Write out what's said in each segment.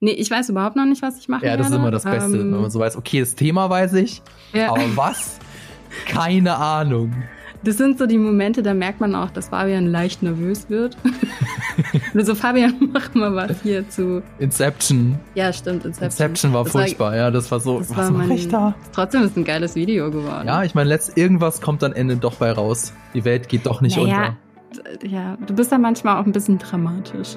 Nee, ich weiß überhaupt noch nicht, was ich mache. Ja, das werde. ist immer das Beste, Ähm, wenn man so weiß, okay, das Thema weiß ich, ja. aber was? Keine Ahnung. Das sind so die Momente, da merkt man auch, dass Fabian leicht nervös wird. Nur so, Fabian, mach mal was hier zu. Inception. Ja, stimmt, Inception. Inception war Das furchtbar, ja, das war so, das was war mein, ich da? Trotzdem ist ein geiles Video geworden. Ja, ich meine, letzt irgendwas kommt am Ende doch bei raus. Die Welt geht doch nicht naja, unter. ja, du bist da manchmal auch ein bisschen dramatisch.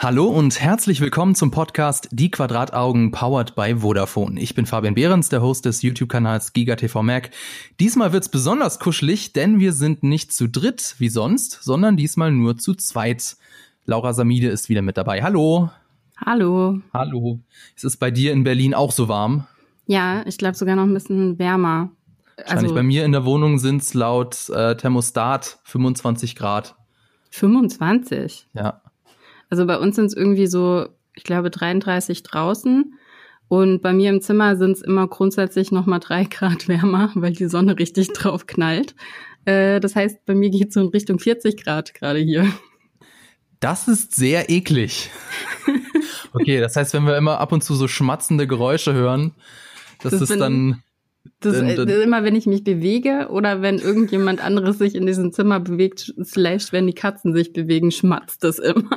Hallo und herzlich willkommen zum Podcast Die Quadrataugen powered by Vodafone. Ich bin Fabian Behrens, der Host des YouTube-Kanals GigaTV Mac. Diesmal wird's besonders kuschelig, denn wir sind nicht zu dritt wie sonst, sondern diesmal nur zu zweit. Laura Samide ist wieder mit dabei. Hallo. Hallo. Hallo. Es ist bei dir in Berlin auch so warm. Ja, ich glaube sogar noch ein bisschen wärmer. Wahrscheinlich Also bei mir in der Wohnung sind's laut äh, Thermostat 25 Grad. 25. Ja. Also bei uns sind es irgendwie so, ich glaube, 33 draußen. Und bei mir im Zimmer sind es immer grundsätzlich nochmal drei Grad wärmer, weil die Sonne richtig drauf knallt. Äh, das heißt, bei mir geht es so in Richtung 40 Grad gerade hier. Das ist sehr eklig. Okay, das heißt, wenn wir immer ab und zu so schmatzende Geräusche hören, das, Das ist bin- dann Das, Dann- äh, dann- das ist immer, wenn ich mich bewege oder wenn irgendjemand anderes sich in diesem Zimmer bewegt, slash wenn die Katzen sich bewegen, schmatzt das immer.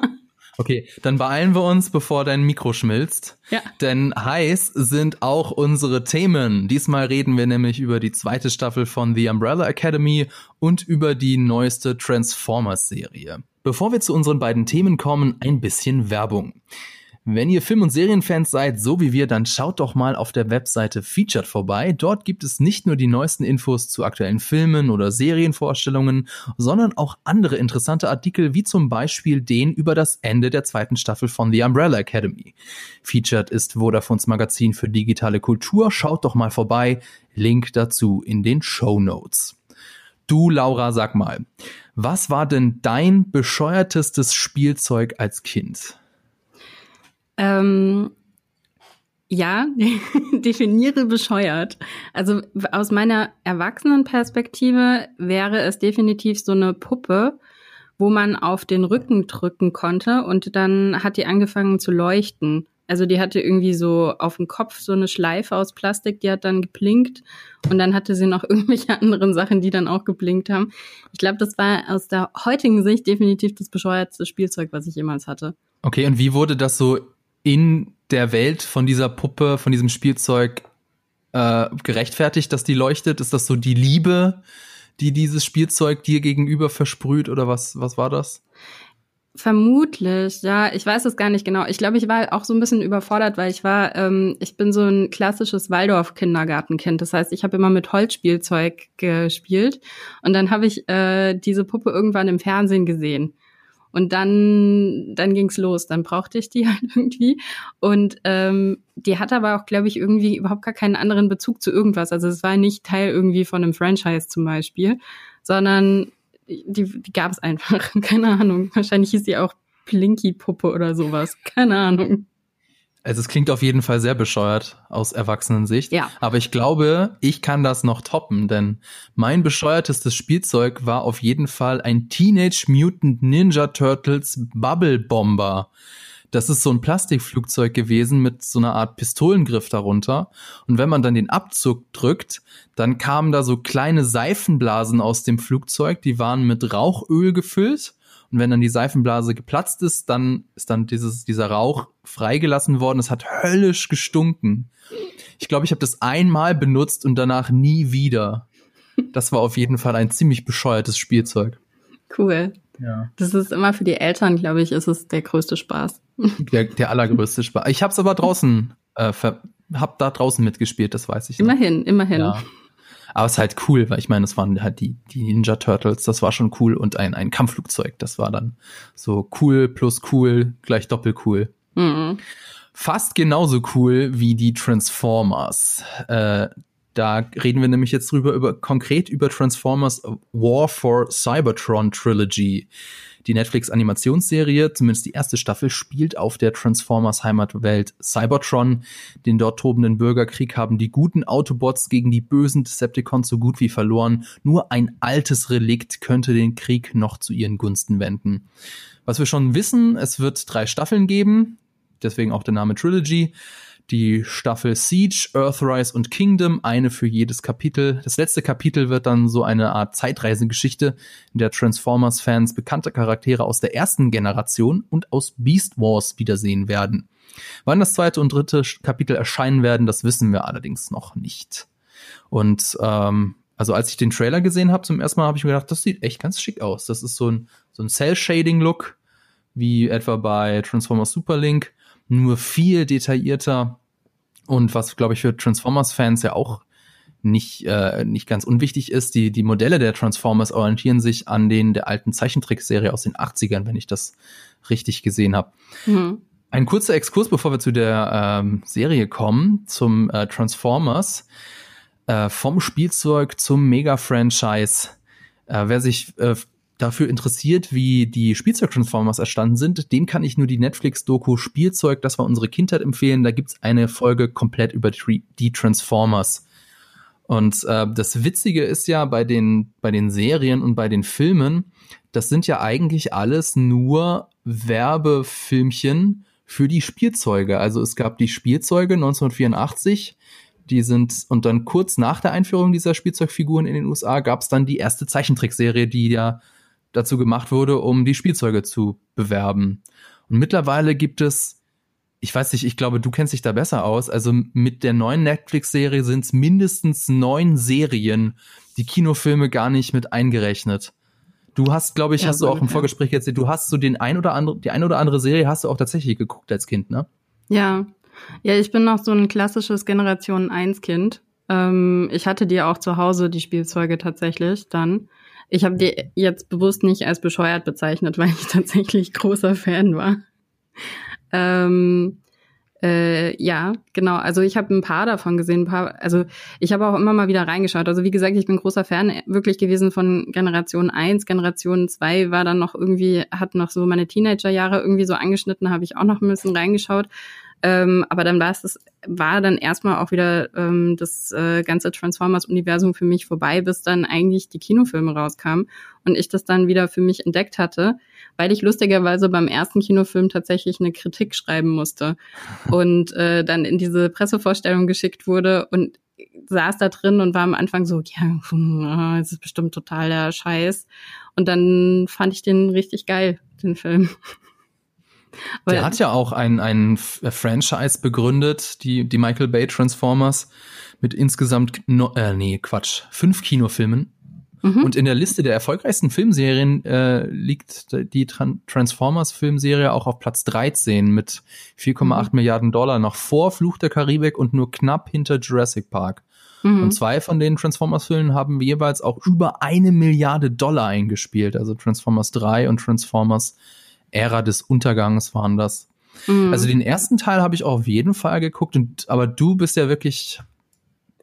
Okay, dann beeilen wir uns, bevor dein Mikro schmilzt. Ja. Denn heiß sind auch unsere Themen. Diesmal reden wir nämlich über die zweite Staffel von The Umbrella Academy und über die neueste Transformers-Serie. Bevor wir zu unseren beiden Themen kommen, ein bisschen Werbung. Wenn ihr Film- und Serienfans seid, so wie wir, dann schaut doch mal auf der Webseite Featured vorbei. Dort gibt es nicht nur die neuesten Infos zu aktuellen Filmen oder Serienvorstellungen, sondern auch andere interessante Artikel, wie zum Beispiel den über das Ende der zweiten Staffel von The Umbrella Academy. Featured ist Vodafones Magazin für digitale Kultur. Schaut doch mal vorbei. Link dazu in den Show Notes. Du, Laura, sag mal, was war denn dein bescheuertestes Spielzeug als Kind? Ähm, ja, definiere bescheuert. Also aus meiner Erwachsenenperspektive wäre es definitiv so eine Puppe, wo man auf den Rücken drücken konnte und dann hat die angefangen zu leuchten. Also die hatte irgendwie so auf dem Kopf so eine Schleife aus Plastik, die hat dann geblinkt und dann hatte sie noch irgendwelche anderen Sachen, die dann auch geblinkt haben. Ich glaube, das war aus der heutigen Sicht definitiv das bescheuertste Spielzeug, was ich jemals hatte. Okay, und wie wurde das so in der Welt von dieser Puppe, von diesem Spielzeug äh, gerechtfertigt, dass die leuchtet? Ist das so die Liebe, die dieses Spielzeug dir gegenüber versprüht oder was, was war das? Vermutlich, ja. Ich weiß es gar nicht genau. Ich glaube, ich war auch so ein bisschen überfordert, weil ich war, ähm, ich bin so ein klassisches Waldorf-Kindergartenkind. Das heißt, ich habe immer mit Holzspielzeug gespielt und dann habe ich äh, diese Puppe irgendwann im Fernsehen gesehen. Und dann, dann ging's los. Dann brauchte ich die halt irgendwie. Und ähm, die hatte aber auch, glaube ich, irgendwie überhaupt gar keinen anderen Bezug zu irgendwas. Also es war nicht Teil irgendwie von einem Franchise zum Beispiel, sondern die, die gab es einfach. Keine Ahnung. Wahrscheinlich hieß die auch Plinky-Puppe oder sowas. Keine Ahnung. Also es klingt auf jeden Fall sehr bescheuert aus Erwachsenensicht. Ja. Aber ich glaube, ich kann das noch toppen, denn mein bescheuertestes Spielzeug war auf jeden Fall ein Teenage Mutant Ninja Turtles Bubble Bomber. Das ist so ein Plastikflugzeug gewesen mit so einer Art Pistolengriff darunter. Und wenn man dann den Abzug drückt, dann kamen da so kleine Seifenblasen aus dem Flugzeug, die waren mit Rauchöl gefüllt. Und wenn dann die Seifenblase geplatzt ist, dann ist dann dieses, dieser Rauch freigelassen worden. Es hat höllisch gestunken. Ich glaube, ich habe das einmal benutzt und danach nie wieder. Das war auf jeden Fall ein ziemlich bescheuertes Spielzeug. Cool. Ja. Das ist immer für die Eltern, glaube ich, ist es der größte Spaß. Der, der allergrößte Spaß. Ich habe es aber draußen, äh, ver hab da draußen mitgespielt, das weiß ich. noch. Immerhin, immerhin. Ja. Aber es ist halt cool, weil ich meine, es waren halt die, die Ninja Turtles, das war schon cool und ein, ein Kampfflugzeug, das war dann so cool plus cool gleich doppelt cool. Mhm. Fast genauso cool wie die Transformers. Äh, da reden wir nämlich jetzt drüber, über konkret über Transformers War for Cybertron Trilogy. Die Netflix-Animationsserie, zumindest die erste Staffel, spielt auf der Transformers Heimatwelt Cybertron. Den dort tobenden Bürgerkrieg haben die guten Autobots gegen die bösen Decepticons so gut wie verloren. Nur ein altes Relikt könnte den Krieg noch zu ihren Gunsten wenden. Was wir schon wissen, es wird drei Staffeln geben, deswegen auch der Name Trilogy die Staffel Siege, Earthrise und Kingdom, eine für jedes Kapitel. Das letzte Kapitel wird dann so eine Art Zeitreisengeschichte, in der Transformers-Fans bekannte Charaktere aus der ersten Generation und aus Beast Wars wiedersehen werden. Wann das zweite und dritte Kapitel erscheinen werden, das wissen wir allerdings noch nicht. Und ähm, also als ich den Trailer gesehen habe zum ersten Mal, habe ich mir gedacht, das sieht echt ganz schick aus. Das ist so ein, so ein Cell-Shading-Look, wie etwa bei Transformers Superlink, nur viel detaillierter und was, glaube ich, für Transformers-Fans ja auch nicht, äh, nicht ganz unwichtig ist, die, die Modelle der Transformers orientieren sich an den der alten Zeichentrickserie aus den 80ern, wenn ich das richtig gesehen habe. Mhm. Ein kurzer Exkurs, bevor wir zu der ähm, Serie kommen, zum äh, Transformers. Äh, vom Spielzeug zum Mega-Franchise. Äh, wer sich äh, dafür interessiert, wie die Spielzeug-Transformers erstanden sind, dem kann ich nur die Netflix-Doku Spielzeug, das war unsere Kindheit empfehlen. Da gibt's eine Folge komplett über die Transformers. Und äh, das Witzige ist ja bei den, bei den Serien und bei den Filmen, das sind ja eigentlich alles nur Werbefilmchen für die Spielzeuge. Also es gab die Spielzeuge 1984, die sind, und dann kurz nach der Einführung dieser Spielzeugfiguren in den USA gab es dann die erste Zeichentrickserie, die ja dazu gemacht wurde, um die Spielzeuge zu bewerben. Und mittlerweile gibt es, ich weiß nicht, ich glaube, du kennst dich da besser aus. Also mit der neuen Netflix-Serie sind es mindestens neun Serien, die Kinofilme gar nicht mit eingerechnet. Du hast, glaube ich, ja, hast du auch im Vorgespräch jetzt, du hast so den ein oder andere, die ein oder andere Serie hast du auch tatsächlich geguckt als Kind, ne? Ja. Ja, ich bin noch so ein klassisches Generation 1 Kind. Ähm, ich hatte die auch zu Hause, die Spielzeuge tatsächlich dann. Ich habe die jetzt bewusst nicht als bescheuert bezeichnet, weil ich tatsächlich großer Fan war. Ähm, äh, ja, genau. Also ich habe ein paar davon gesehen. Ein paar, also ich habe auch immer mal wieder reingeschaut. Also wie gesagt, ich bin großer Fan wirklich gewesen von Generation 1. Generation 2 war dann noch irgendwie, hat noch so meine Teenagerjahre irgendwie so angeschnitten, habe ich auch noch ein bisschen reingeschaut. Ähm, aber dann war es, war dann erstmal auch wieder ähm, das äh, ganze Transformers-Universum für mich vorbei, bis dann eigentlich die Kinofilme rauskamen und ich das dann wieder für mich entdeckt hatte, weil ich lustigerweise beim ersten Kinofilm tatsächlich eine Kritik schreiben musste und äh, dann in diese Pressevorstellung geschickt wurde und saß da drin und war am Anfang so, ja, es ist bestimmt total der Scheiß. Und dann fand ich den richtig geil, den Film. Weil, der hat ja auch ein, ein äh, Franchise begründet, die, die Michael Bay Transformers, mit insgesamt, no, äh, nee, Quatsch, fünf Kinofilmen. Mhm. Und in der Liste der erfolgreichsten Filmserien äh, liegt die Tran Transformers-Filmserie auch auf Platz 13 mit 4,8 mhm. Milliarden Dollar, noch vor Fluch der Karibik und nur knapp hinter Jurassic Park. Mhm. Und zwei von den Transformers-Filmen haben jeweils auch über eine Milliarde Dollar eingespielt, also Transformers 3 und Transformers Ära des Untergangs waren das. Mhm. Also den ersten Teil habe ich auch auf jeden Fall geguckt, und, aber du bist ja wirklich,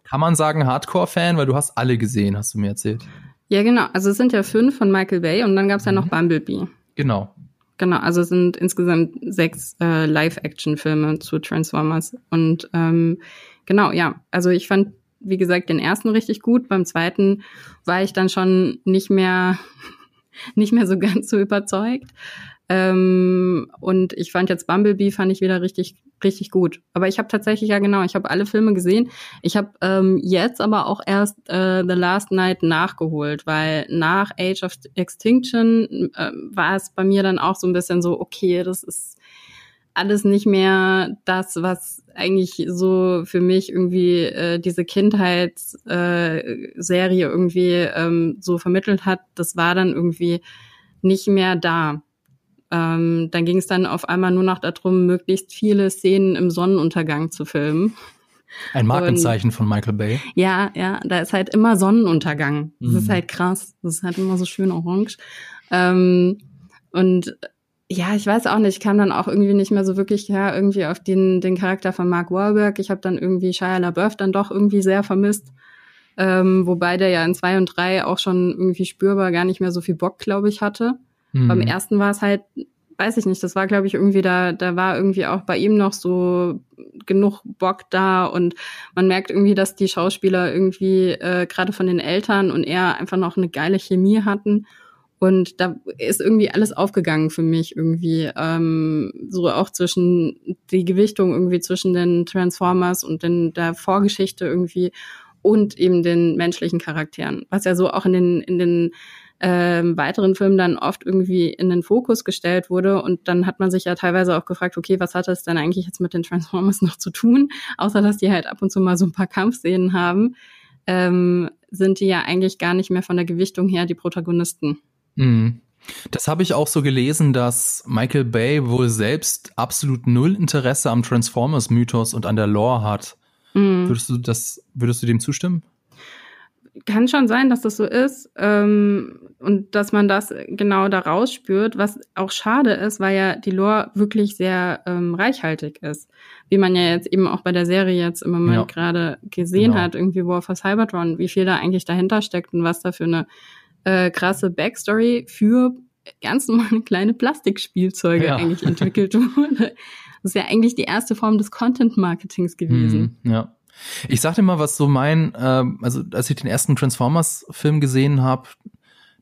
kann man sagen, Hardcore-Fan, weil du hast alle gesehen, hast du mir erzählt. Ja, genau. Also es sind ja fünf von Michael Bay und dann gab es ja noch mhm. Bumblebee. Genau. Genau, also es sind insgesamt sechs äh, Live-Action-Filme zu Transformers. Und ähm, genau, ja, also ich fand, wie gesagt, den ersten richtig gut. Beim zweiten war ich dann schon nicht mehr, nicht mehr so ganz so überzeugt. Ähm, und ich fand jetzt Bumblebee fand ich wieder richtig richtig gut. Aber ich habe tatsächlich ja genau, ich habe alle Filme gesehen. Ich habe ähm, jetzt aber auch erst äh, The Last Night nachgeholt, weil nach Age of Extinction äh, war es bei mir dann auch so ein bisschen so, okay, das ist alles nicht mehr das, was eigentlich so für mich irgendwie äh, diese Kindheitsserie äh, irgendwie ähm, so vermittelt hat. Das war dann irgendwie nicht mehr da. Ähm, dann ging es dann auf einmal nur noch darum, möglichst viele Szenen im Sonnenuntergang zu filmen. Ein Markenzeichen und, von Michael Bay. Ja, ja, da ist halt immer Sonnenuntergang. Das mhm. ist halt krass. Das ist halt immer so schön orange. Ähm, und ja, ich weiß auch nicht, ich kam dann auch irgendwie nicht mehr so wirklich ja, irgendwie auf den, den Charakter von Mark Wahlberg. Ich habe dann irgendwie Shia LaBeouf dann doch irgendwie sehr vermisst. Ähm, wobei der ja in zwei und drei auch schon irgendwie spürbar gar nicht mehr so viel Bock, glaube ich, hatte. Mhm. Beim ersten war es halt weiß ich nicht, das war, glaube ich, irgendwie da, da war irgendwie auch bei ihm noch so genug Bock da und man merkt irgendwie, dass die Schauspieler irgendwie äh, gerade von den Eltern und er einfach noch eine geile Chemie hatten. Und da ist irgendwie alles aufgegangen für mich irgendwie. Ähm, so auch zwischen die Gewichtung irgendwie zwischen den Transformers und den, der Vorgeschichte irgendwie und eben den menschlichen Charakteren. Was ja so auch in den, in den ähm, weiteren Filmen dann oft irgendwie in den Fokus gestellt wurde. Und dann hat man sich ja teilweise auch gefragt, okay, was hat das denn eigentlich jetzt mit den Transformers noch zu tun? Außer dass die halt ab und zu mal so ein paar Kampfszenen haben, ähm, sind die ja eigentlich gar nicht mehr von der Gewichtung her die Protagonisten. Mhm. Das habe ich auch so gelesen, dass Michael Bay wohl selbst absolut null Interesse am Transformers-Mythos und an der Lore hat. Mhm. Würdest du das, würdest du dem zustimmen? kann schon sein, dass das so ist ähm, und dass man das genau da rausspürt, was auch schade ist, weil ja die Lore wirklich sehr ähm, reichhaltig ist. Wie man ja jetzt eben auch bei der Serie jetzt im Moment ja. gerade gesehen genau. hat, irgendwie War for Cybertron, wie viel da eigentlich dahinter steckt und was da für eine äh, krasse Backstory für ganz normale kleine Plastikspielzeuge ja. eigentlich entwickelt wurde. Das ist ja eigentlich die erste Form des Content-Marketings gewesen. Mhm, ja. Ich sag dir mal, was so mein, äh, also als ich den ersten Transformers-Film gesehen habe,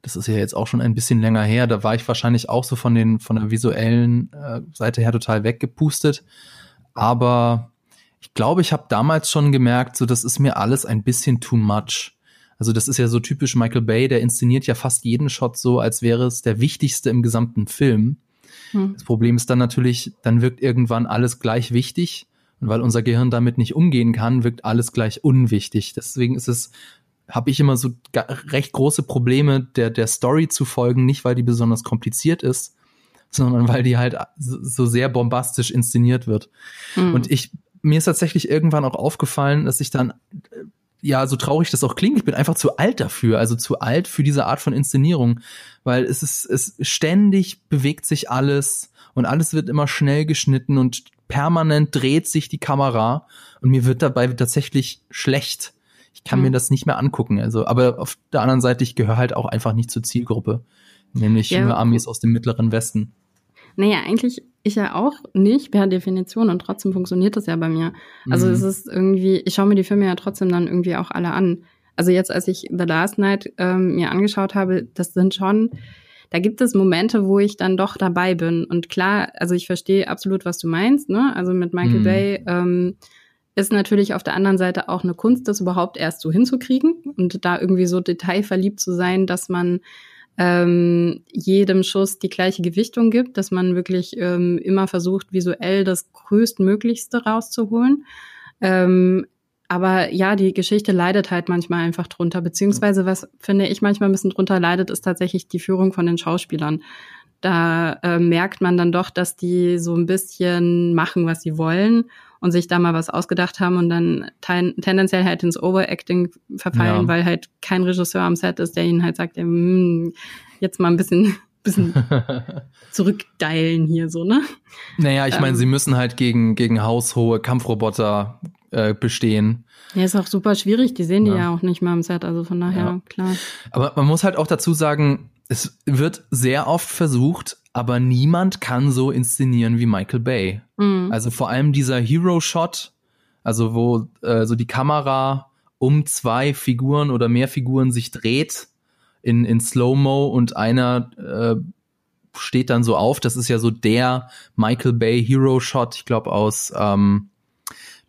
das ist ja jetzt auch schon ein bisschen länger her, da war ich wahrscheinlich auch so von den von der visuellen äh, Seite her total weggepustet. Aber ich glaube, ich habe damals schon gemerkt, so das ist mir alles ein bisschen too much. Also das ist ja so typisch Michael Bay, der inszeniert ja fast jeden Shot so, als wäre es der wichtigste im gesamten Film. Hm. Das Problem ist dann natürlich, dann wirkt irgendwann alles gleich wichtig und weil unser Gehirn damit nicht umgehen kann, wirkt alles gleich unwichtig. Deswegen ist es, habe ich immer so recht große Probleme, der, der Story zu folgen, nicht weil die besonders kompliziert ist, sondern weil die halt so sehr bombastisch inszeniert wird. Mhm. Und ich, mir ist tatsächlich irgendwann auch aufgefallen, dass ich dann, ja, so traurig das auch klingt, ich bin einfach zu alt dafür, also zu alt für diese Art von Inszenierung, weil es ist, es ständig bewegt sich alles und alles wird immer schnell geschnitten und permanent dreht sich die Kamera und mir wird dabei tatsächlich schlecht. Ich kann mhm. mir das nicht mehr angucken. Also, aber auf der anderen Seite, ich gehöre halt auch einfach nicht zur Zielgruppe, nämlich ja. nur Amis aus dem mittleren Westen. Naja, eigentlich ich ja auch nicht per Definition und trotzdem funktioniert das ja bei mir. Also mhm. es ist irgendwie, ich schaue mir die Filme ja trotzdem dann irgendwie auch alle an. Also jetzt, als ich The Last Night ähm, mir angeschaut habe, das sind schon, da gibt es Momente, wo ich dann doch dabei bin. Und klar, also ich verstehe absolut, was du meinst, ne? Also mit Michael mhm. Bay ähm, ist natürlich auf der anderen Seite auch eine Kunst, das überhaupt erst so hinzukriegen und da irgendwie so detailverliebt zu sein, dass man ähm, jedem Schuss die gleiche Gewichtung gibt, dass man wirklich ähm, immer versucht, visuell das größtmöglichste rauszuholen. Ähm, aber ja, die Geschichte leidet halt manchmal einfach drunter, beziehungsweise was finde ich manchmal ein bisschen drunter leidet, ist tatsächlich die Führung von den Schauspielern. Da äh, merkt man dann doch, dass die so ein bisschen machen, was sie wollen und sich da mal was ausgedacht haben und dann ten tendenziell halt ins Overacting verfallen, ja. weil halt kein Regisseur am Set ist, der ihnen halt sagt, hm, jetzt mal ein bisschen bisschen zurückdeilen hier so, ne? Naja, ich meine, ähm, sie müssen halt gegen, gegen haushohe Kampfroboter äh, bestehen. Ja, ist auch super schwierig. Die sehen ja. die ja auch nicht mal im Set, also von daher, ja. klar. Aber man muss halt auch dazu sagen, es wird sehr oft versucht, aber niemand kann so inszenieren wie Michael Bay. Mhm. Also vor allem dieser Hero-Shot, also wo äh, so die Kamera um zwei Figuren oder mehr Figuren sich dreht in, in Slow-Mo und einer äh, steht dann so auf. Das ist ja so der Michael Bay Hero-Shot, ich glaube aus ähm,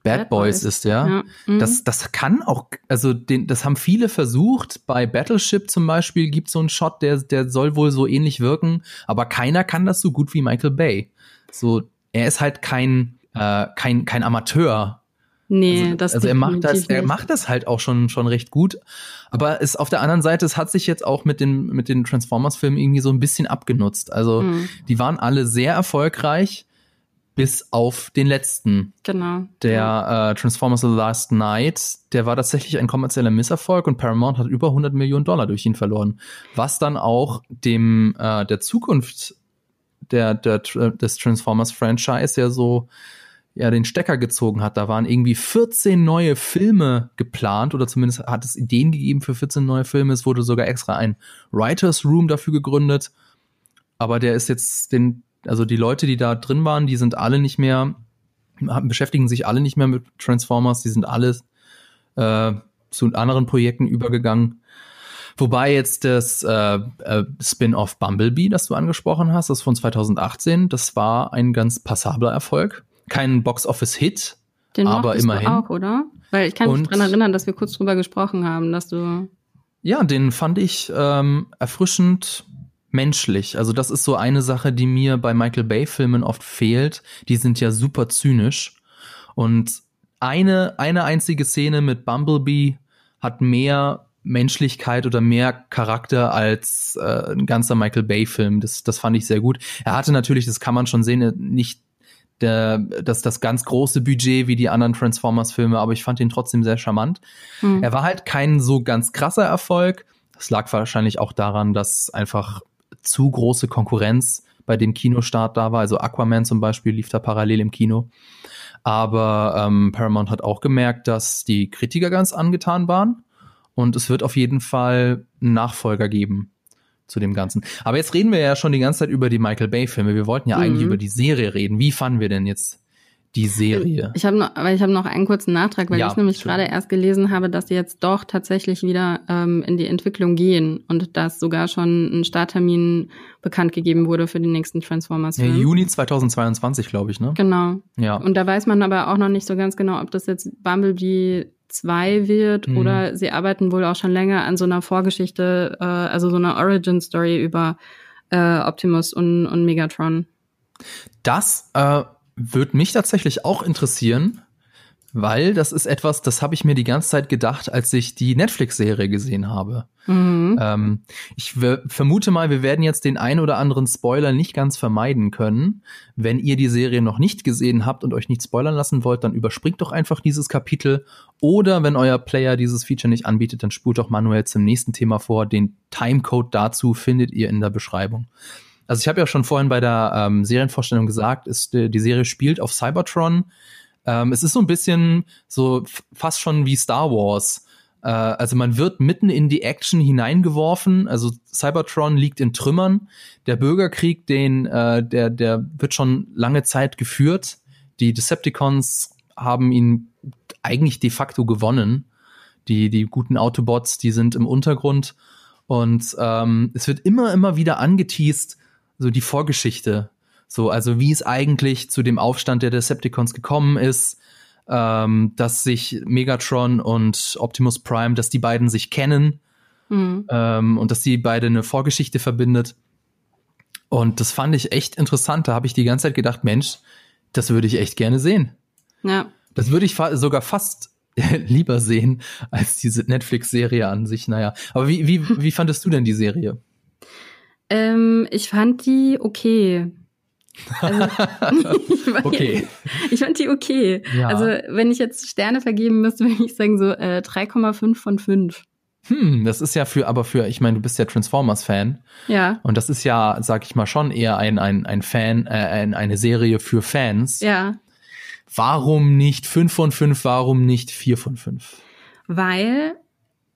Bad, Boys, Boys ist, ja. ja. Mhm. Das, das kann auch, also den, das haben viele versucht. Bei Battleship zum Beispiel gibt es so einen Shot, der, der soll wohl so ähnlich wirken, aber keiner kann das so gut wie Michael Bay. So, er ist halt kein, äh, kein, kein Amateur. Nee, also, das Also er macht das, er macht das halt auch schon, schon recht gut. Aber es auf der anderen Seite, es hat sich jetzt auch mit den, mit den Transformers-Filmen irgendwie so ein bisschen abgenutzt. Also, mhm. die waren alle sehr erfolgreich bis auf den letzten. Genau. Der äh, Transformers The Last Night, der war tatsächlich ein kommerzieller Misserfolg und Paramount hat über 100 Millionen Dollar durch ihn verloren. Was dann auch dem äh, der Zukunft der, der des Transformers Franchise ja so ja den Stecker gezogen hat. Da waren irgendwie 14 neue Filme geplant oder zumindest hat es Ideen gegeben für 14 neue Filme. Es wurde sogar extra ein Writers Room dafür gegründet aber der ist jetzt den, also die Leute, die da drin waren, die sind alle nicht mehr, beschäftigen sich alle nicht mehr mit Transformers, die sind alle äh, zu anderen Projekten übergegangen. Wobei jetzt das äh, äh, Spin-off Bumblebee, das du angesprochen hast, das von 2018, das war ein ganz passabler Erfolg. Kein Box-Office-Hit, aber immerhin. Du auch, oder? Weil ich kann mich daran erinnern, dass wir kurz drüber gesprochen haben, dass du. Ja, den fand ich ähm, erfrischend menschlich. Also das ist so eine Sache, die mir bei Michael Bay-Filmen oft fehlt. Die sind ja super zynisch. Und eine, eine einzige Szene mit Bumblebee hat mehr Menschlichkeit oder mehr Charakter als äh, ein ganzer Michael Bay-Film. Das, das fand ich sehr gut. Er hatte natürlich, das kann man schon sehen, nicht der, das, das ganz große Budget wie die anderen Transformers-Filme, aber ich fand ihn trotzdem sehr charmant. Mhm. Er war halt kein so ganz krasser Erfolg. Das lag wahrscheinlich auch daran, dass einfach zu große Konkurrenz bei dem Kinostart da war. Also Aquaman zum Beispiel lief da parallel im Kino. Aber ähm, Paramount hat auch gemerkt, dass die Kritiker ganz angetan waren. Und es wird auf jeden Fall einen Nachfolger geben zu dem Ganzen. Aber jetzt reden wir ja schon die ganze Zeit über die Michael Bay-Filme. Wir wollten ja mhm. eigentlich über die Serie reden. Wie fanden wir denn jetzt die Serie? Ich habe noch, weil ich habe noch einen kurzen Nachtrag, weil ja, ich nämlich gerade erst gelesen habe, dass sie jetzt doch tatsächlich wieder ähm, in die Entwicklung gehen und dass sogar schon ein Starttermin bekannt gegeben wurde für den nächsten Transformers-Film. Ja, Juni 2022, glaube ich, ne? Genau. Ja. Und da weiß man aber auch noch nicht so ganz genau, ob das jetzt Bumblebee 2 wird mhm. oder sie arbeiten wohl auch schon länger an so einer Vorgeschichte, äh, also so einer Origin-Story über äh, Optimus und, und Megatron. Das äh, würde mich tatsächlich auch interessieren, weil das ist etwas, das habe ich mir die ganze Zeit gedacht, als ich die Netflix-Serie gesehen habe. Mhm. Ähm, ich vermute mal, wir werden jetzt den ein oder anderen Spoiler nicht ganz vermeiden können. Wenn ihr die Serie noch nicht gesehen habt und euch nicht spoilern lassen wollt, dann überspringt doch einfach dieses Kapitel. Oder wenn euer Player dieses Feature nicht anbietet, dann spult doch manuell zum nächsten Thema vor. Den Timecode dazu findet ihr in der Beschreibung. Also ich habe ja schon vorhin bei der ähm, Serienvorstellung gesagt, ist, die Serie spielt auf Cybertron. Ähm, es ist so ein bisschen so fast schon wie Star Wars. Äh, also man wird mitten in die Action hineingeworfen. Also Cybertron liegt in Trümmern. Der Bürgerkrieg, den äh, der der wird schon lange Zeit geführt. Die Decepticons haben ihn eigentlich de facto gewonnen. Die die guten Autobots, die sind im Untergrund. Und ähm, es wird immer, immer wieder angeteased, so die Vorgeschichte. So, also wie es eigentlich zu dem Aufstand der Decepticons gekommen ist, ähm, dass sich Megatron und Optimus Prime, dass die beiden sich kennen mhm. ähm, und dass die beide eine Vorgeschichte verbindet. Und das fand ich echt interessant. Da habe ich die ganze Zeit gedacht, Mensch, das würde ich echt gerne sehen. Ja. Das würde ich fa sogar fast lieber sehen als diese Netflix-Serie an sich. Naja, aber wie, wie, wie fandest du denn die Serie? Ähm, ich fand die okay. Also, ich okay. Ich fand die okay. Ja. Also, wenn ich jetzt Sterne vergeben müsste, würde ich sagen so äh, 3,5 von 5. Hm, das ist ja für, aber für, ich meine, du bist ja Transformers-Fan. Ja. Und das ist ja, sag ich mal, schon eher ein, ein, ein Fan, äh, ein, eine Serie für Fans. Ja. Warum nicht 5 von 5, warum nicht 4 von 5? Weil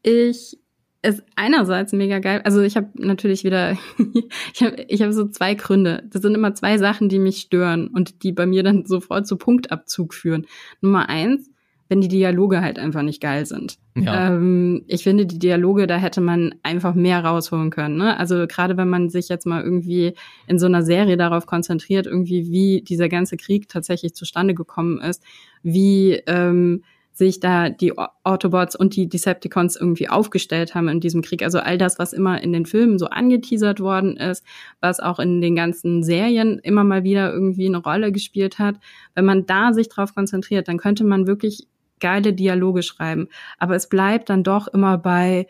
ich ist einerseits mega geil. Also ich habe natürlich wieder, ich habe ich hab so zwei Gründe. Das sind immer zwei Sachen, die mich stören und die bei mir dann sofort zu Punktabzug führen. Nummer eins, wenn die Dialoge halt einfach nicht geil sind. Ja. Ähm, ich finde, die Dialoge, da hätte man einfach mehr rausholen können. Ne? Also gerade wenn man sich jetzt mal irgendwie in so einer Serie darauf konzentriert, irgendwie wie dieser ganze Krieg tatsächlich zustande gekommen ist, wie ähm, sich da die Autobots und die Decepticons irgendwie aufgestellt haben in diesem Krieg. Also all das, was immer in den Filmen so angeteasert worden ist, was auch in den ganzen Serien immer mal wieder irgendwie eine Rolle gespielt hat. Wenn man da sich drauf konzentriert, dann könnte man wirklich geile Dialoge schreiben. Aber es bleibt dann doch immer bei,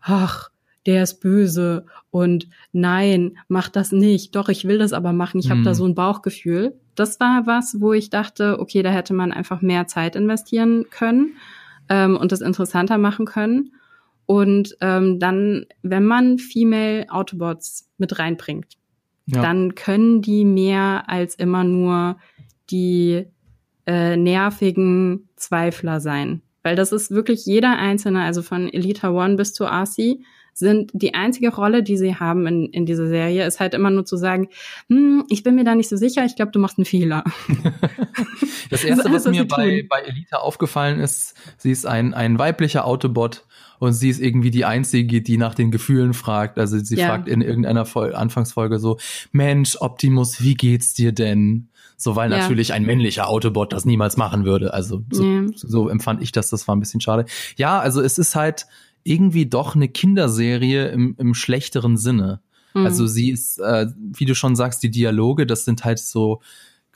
ach, der ist böse und nein, mach das nicht. Doch, ich will das aber machen. Ich hm. habe da so ein Bauchgefühl. Das war was, wo ich dachte, okay, da hätte man einfach mehr Zeit investieren können ähm, und das interessanter machen können. Und ähm, dann, wenn man Female Autobots mit reinbringt, ja. dann können die mehr als immer nur die äh, nervigen Zweifler sein. Weil das ist wirklich jeder einzelne, also von Elita One bis zu RC, sind die einzige Rolle, die sie haben in, in dieser Serie, ist halt immer nur zu sagen, hm, ich bin mir da nicht so sicher, ich glaube, du machst einen Fehler. das erste, das alles, was, was mir bei, bei Elita aufgefallen ist, sie ist ein, ein weiblicher Autobot und sie ist irgendwie die einzige, die nach den Gefühlen fragt. Also sie ja. fragt in irgendeiner Vol Anfangsfolge so, Mensch, Optimus, wie geht's dir denn? So, weil ja. natürlich ein männlicher Autobot das niemals machen würde. Also so, ja. so empfand ich das, das war ein bisschen schade. Ja, also es ist halt, irgendwie doch eine Kinderserie im, im schlechteren Sinne. Mhm. Also sie ist, äh, wie du schon sagst, die Dialoge, das sind halt so,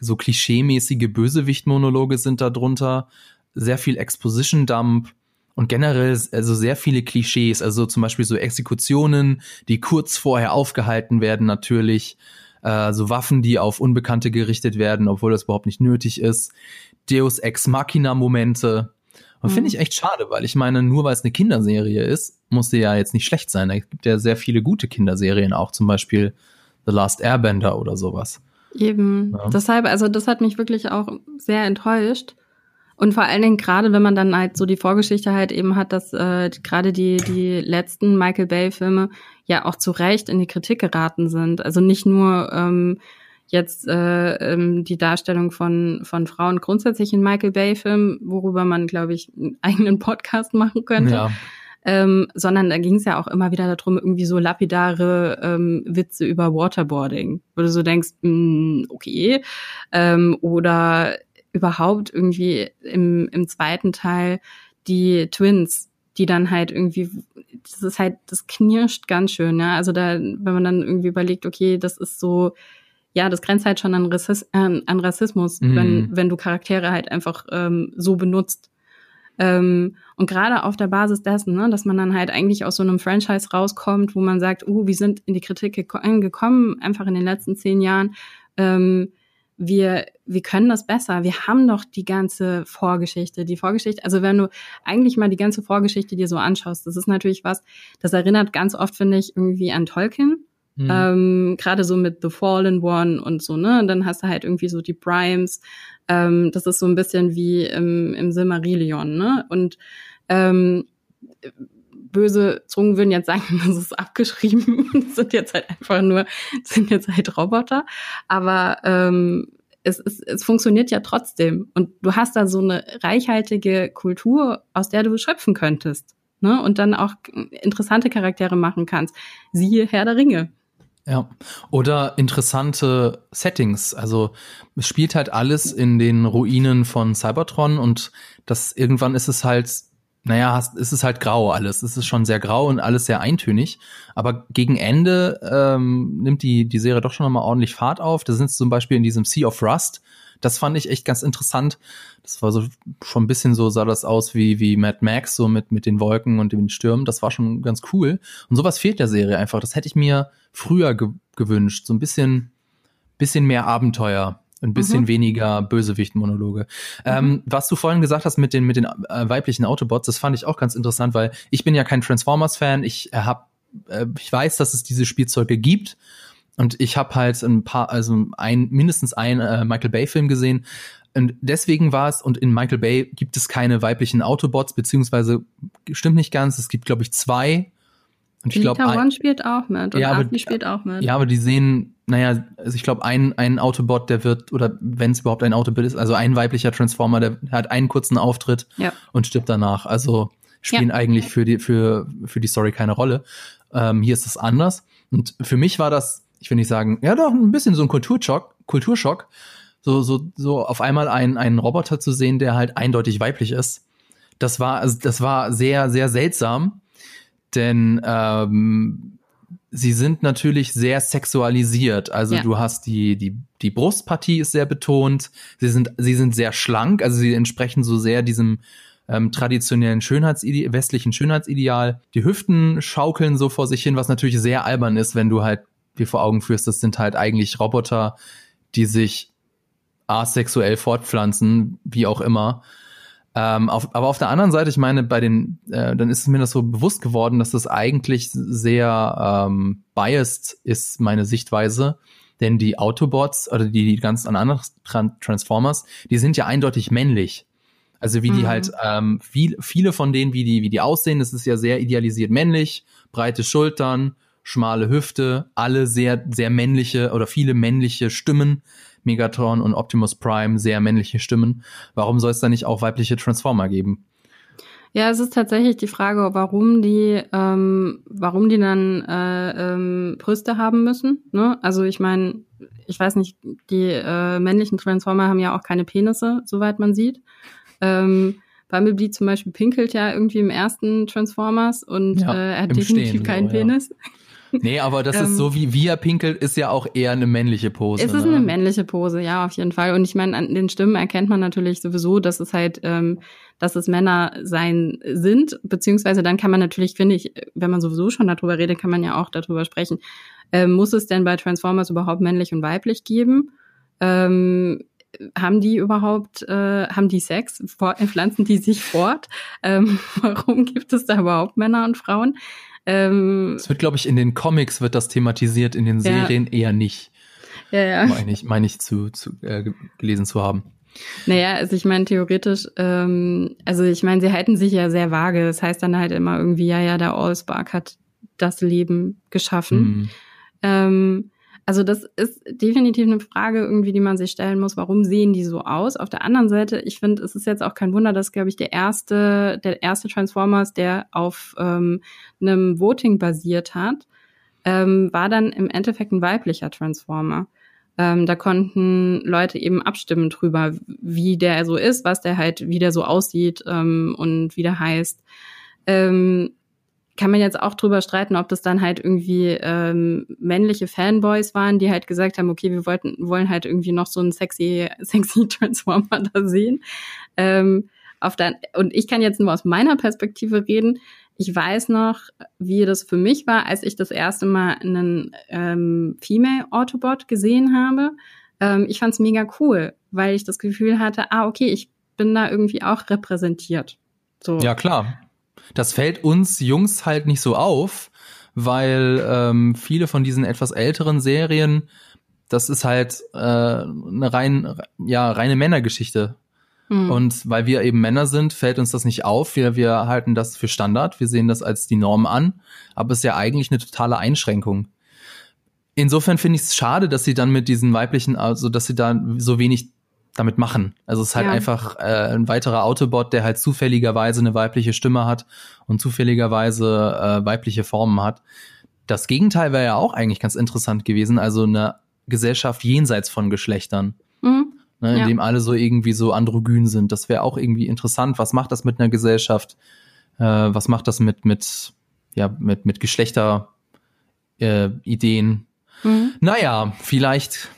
so klischeemäßige Bösewicht-Monologe sind da drunter. Sehr viel Exposition-Dump und generell also sehr viele Klischees, also zum Beispiel so Exekutionen, die kurz vorher aufgehalten werden natürlich, äh, so Waffen, die auf Unbekannte gerichtet werden, obwohl das überhaupt nicht nötig ist, Deus Ex Machina Momente, und mhm. finde ich echt schade, weil ich meine, nur weil es eine Kinderserie ist, muss sie ja jetzt nicht schlecht sein. Es gibt ja sehr viele gute Kinderserien, auch zum Beispiel The Last Airbender oder sowas. Eben. Ja. Deshalb, also das hat mich wirklich auch sehr enttäuscht. Und vor allen Dingen gerade, wenn man dann halt so die Vorgeschichte halt eben hat, dass äh, gerade die die letzten Michael Bay Filme ja auch zu Recht in die Kritik geraten sind. Also nicht nur ähm, jetzt äh, ähm, die Darstellung von, von Frauen grundsätzlich in Michael Bay-Filmen, worüber man, glaube ich, einen eigenen Podcast machen könnte. Ja. Ähm, sondern da ging es ja auch immer wieder darum, irgendwie so lapidare ähm, Witze über Waterboarding, wo du so denkst, mh, hm, okay, ähm, oder überhaupt irgendwie im, im zweiten Teil die Twins, die dann halt irgendwie, das ist halt, das knirscht ganz schön, ja. Also da, wenn man dann irgendwie überlegt, okay, das ist so ja, das grenzt halt schon an, Rassis äh, an Rassismus, mhm. wenn, wenn du Charaktere halt einfach ähm, so benutzt. Ähm, und gerade auf der Basis dessen, ne, dass man dann halt eigentlich aus so einem Franchise rauskommt, wo man sagt, uh, wir sind in die Kritik gekommen, einfach in den letzten zehn Jahren. Ähm, wir, wir können das besser. Wir haben doch die ganze Vorgeschichte. Die Vorgeschichte, also wenn du eigentlich mal die ganze Vorgeschichte dir so anschaust, das ist natürlich was, das erinnert ganz oft, finde ich, irgendwie an Tolkien. Mhm. Ähm, Gerade so mit The Fallen One und so, ne? Und dann hast du halt irgendwie so die Primes. Ähm, das ist so ein bisschen wie im, im Silmarillion, ne? Und ähm, böse Zungen würden jetzt sagen, das ist abgeschrieben, das sind jetzt halt einfach nur, sind jetzt halt Roboter. Aber ähm, es, es, es funktioniert ja trotzdem. Und du hast da so eine reichhaltige Kultur, aus der du schöpfen könntest. Ne? Und dann auch interessante Charaktere machen kannst. Siehe Herr der Ringe. Ja, oder interessante Settings. Also es spielt halt alles in den Ruinen von Cybertron und das irgendwann ist es halt, naja, ist es halt grau alles. Es ist schon sehr grau und alles sehr eintönig. Aber gegen Ende ähm, nimmt die, die Serie doch schon nochmal ordentlich Fahrt auf. Da sind zum Beispiel in diesem Sea of Rust. Das fand ich echt ganz interessant. Das war so schon ein bisschen so, sah das aus wie, wie Mad Max, so mit, mit den Wolken und den Stürmen. Das war schon ganz cool. Und sowas fehlt der Serie einfach. Das hätte ich mir früher ge gewünscht. So ein bisschen, bisschen mehr Abenteuer. Ein bisschen mhm. weniger Bösewicht-Monologe. Mhm. Ähm, was du vorhin gesagt hast mit den, mit den äh, weiblichen Autobots, das fand ich auch ganz interessant, weil ich bin ja kein Transformers-Fan. Ich äh, hab, äh, ich weiß, dass es diese Spielzeuge gibt. Und ich habe halt ein paar, also ein, mindestens ein äh, Michael Bay-Film gesehen. Und deswegen war es, und in Michael Bay gibt es keine weiblichen Autobots, beziehungsweise stimmt nicht ganz, es gibt, glaube ich, zwei und ich glaube, One spielt auch mit und ja, aber, spielt auch mit. Ja, aber die sehen, naja, also ich glaube, ein, ein Autobot, der wird, oder wenn es überhaupt ein Autobot ist, also ein weiblicher Transformer, der hat einen kurzen Auftritt ja. und stirbt danach. Also spielen ja. eigentlich für die, für, für die Story keine Rolle. Ähm, hier ist es anders. Und für mich war das, ich will nicht sagen, ja doch, ein bisschen so ein Kulturschock, Kulturschock, so, so, so auf einmal einen, einen Roboter zu sehen, der halt eindeutig weiblich ist. Das war, also das war sehr, sehr seltsam denn ähm, sie sind natürlich sehr sexualisiert. Also ja. du hast die, die, die Brustpartie ist sehr betont. Sie sind, sie sind sehr schlank. Also sie entsprechen so sehr diesem ähm, traditionellen Schönheitsideal, westlichen Schönheitsideal. Die Hüften schaukeln so vor sich hin, was natürlich sehr albern ist, wenn du halt dir vor Augen führst, das sind halt eigentlich Roboter, die sich asexuell fortpflanzen, wie auch immer. Ähm, auf, aber auf der anderen Seite, ich meine, bei den, äh, dann ist mir das so bewusst geworden, dass das eigentlich sehr ähm, biased ist, meine Sichtweise. Denn die Autobots oder die, die ganzen anderen Transformers, die sind ja eindeutig männlich. Also wie die mhm. halt, ähm, viel, viele von denen, wie die, wie die aussehen, das ist ja sehr idealisiert männlich, breite Schultern, schmale Hüfte, alle sehr, sehr männliche oder viele männliche Stimmen. Megatron und Optimus Prime, sehr männliche Stimmen. Warum soll es da nicht auch weibliche Transformer geben? Ja, es ist tatsächlich die Frage, warum die, ähm, warum die dann äh, ähm, Brüste haben müssen. Ne? Also ich meine, ich weiß nicht, die äh, männlichen Transformer haben ja auch keine Penisse, soweit man sieht. Ähm, Bumblebee zum Beispiel pinkelt ja irgendwie im ersten Transformers und ja, äh, er hat definitiv Stehen, keinen so, Penis. Ja. Nee, aber das ähm, ist so, wie, wie er pinkelt, ist ja auch eher eine männliche Pose. Es ist ne? eine männliche Pose, ja, auf jeden Fall. Und ich meine, an den Stimmen erkennt man natürlich sowieso, dass es halt, ähm, dass es Männer sein sind, beziehungsweise dann kann man natürlich, finde ich, wenn man sowieso schon darüber redet, kann man ja auch darüber sprechen. Ähm, muss es denn bei Transformers überhaupt männlich und weiblich geben? Ähm, haben die überhaupt, äh, haben die Sex? Pflanzen die sich fort? Ähm, warum gibt es da überhaupt Männer und Frauen? Ähm, es wird, glaube ich, in den Comics wird das thematisiert, in den Serien ja. eher nicht. Ja, ja. Meine ich, meine ich zu, zu äh, gelesen zu haben. Naja, also ich meine theoretisch, ähm, also ich meine, sie halten sich ja sehr vage. Das heißt dann halt immer irgendwie, ja, ja, der Allspark hat das Leben geschaffen. Mhm. Ähm, also das ist definitiv eine Frage irgendwie, die man sich stellen muss. Warum sehen die so aus? Auf der anderen Seite, ich finde, es ist jetzt auch kein Wunder, dass, glaube ich, der erste, der erste Transformers, der auf ähm, einem Voting basiert hat, ähm, war dann im Endeffekt ein weiblicher Transformer. Ähm, da konnten Leute eben abstimmen drüber, wie der so ist, was der halt, wie der so aussieht ähm, und wie der heißt. Ähm, kann man jetzt auch drüber streiten, ob das dann halt irgendwie ähm, männliche Fanboys waren, die halt gesagt haben, okay, wir wollten, wollen halt irgendwie noch so einen sexy, sexy Transformer da sehen. Ähm, auf der, und ich kann jetzt nur aus meiner Perspektive reden. Ich weiß noch, wie das für mich war, als ich das erste Mal einen ähm, Female Autobot gesehen habe. Ähm, ich fand es mega cool, weil ich das Gefühl hatte, ah, okay, ich bin da irgendwie auch repräsentiert. So. Ja, klar. Das fällt uns Jungs halt nicht so auf, weil ähm, viele von diesen etwas älteren Serien, das ist halt äh, eine rein, ja, reine Männergeschichte. Hm. Und weil wir eben Männer sind, fällt uns das nicht auf. Wir, wir halten das für Standard. Wir sehen das als die Norm an. Aber es ist ja eigentlich eine totale Einschränkung. Insofern finde ich es schade, dass sie dann mit diesen weiblichen, also dass sie da so wenig damit machen. Also es ist halt ja. einfach äh, ein weiterer Autobot, der halt zufälligerweise eine weibliche Stimme hat und zufälligerweise äh, weibliche Formen hat. Das Gegenteil wäre ja auch eigentlich ganz interessant gewesen, also eine Gesellschaft jenseits von Geschlechtern. Mhm. Ne, in ja. dem alle so irgendwie so androgyn sind. Das wäre auch irgendwie interessant. Was macht das mit einer Gesellschaft? Äh, was macht das mit, mit, ja, mit, mit Geschlechter, äh, Ideen? Mhm. Naja, vielleicht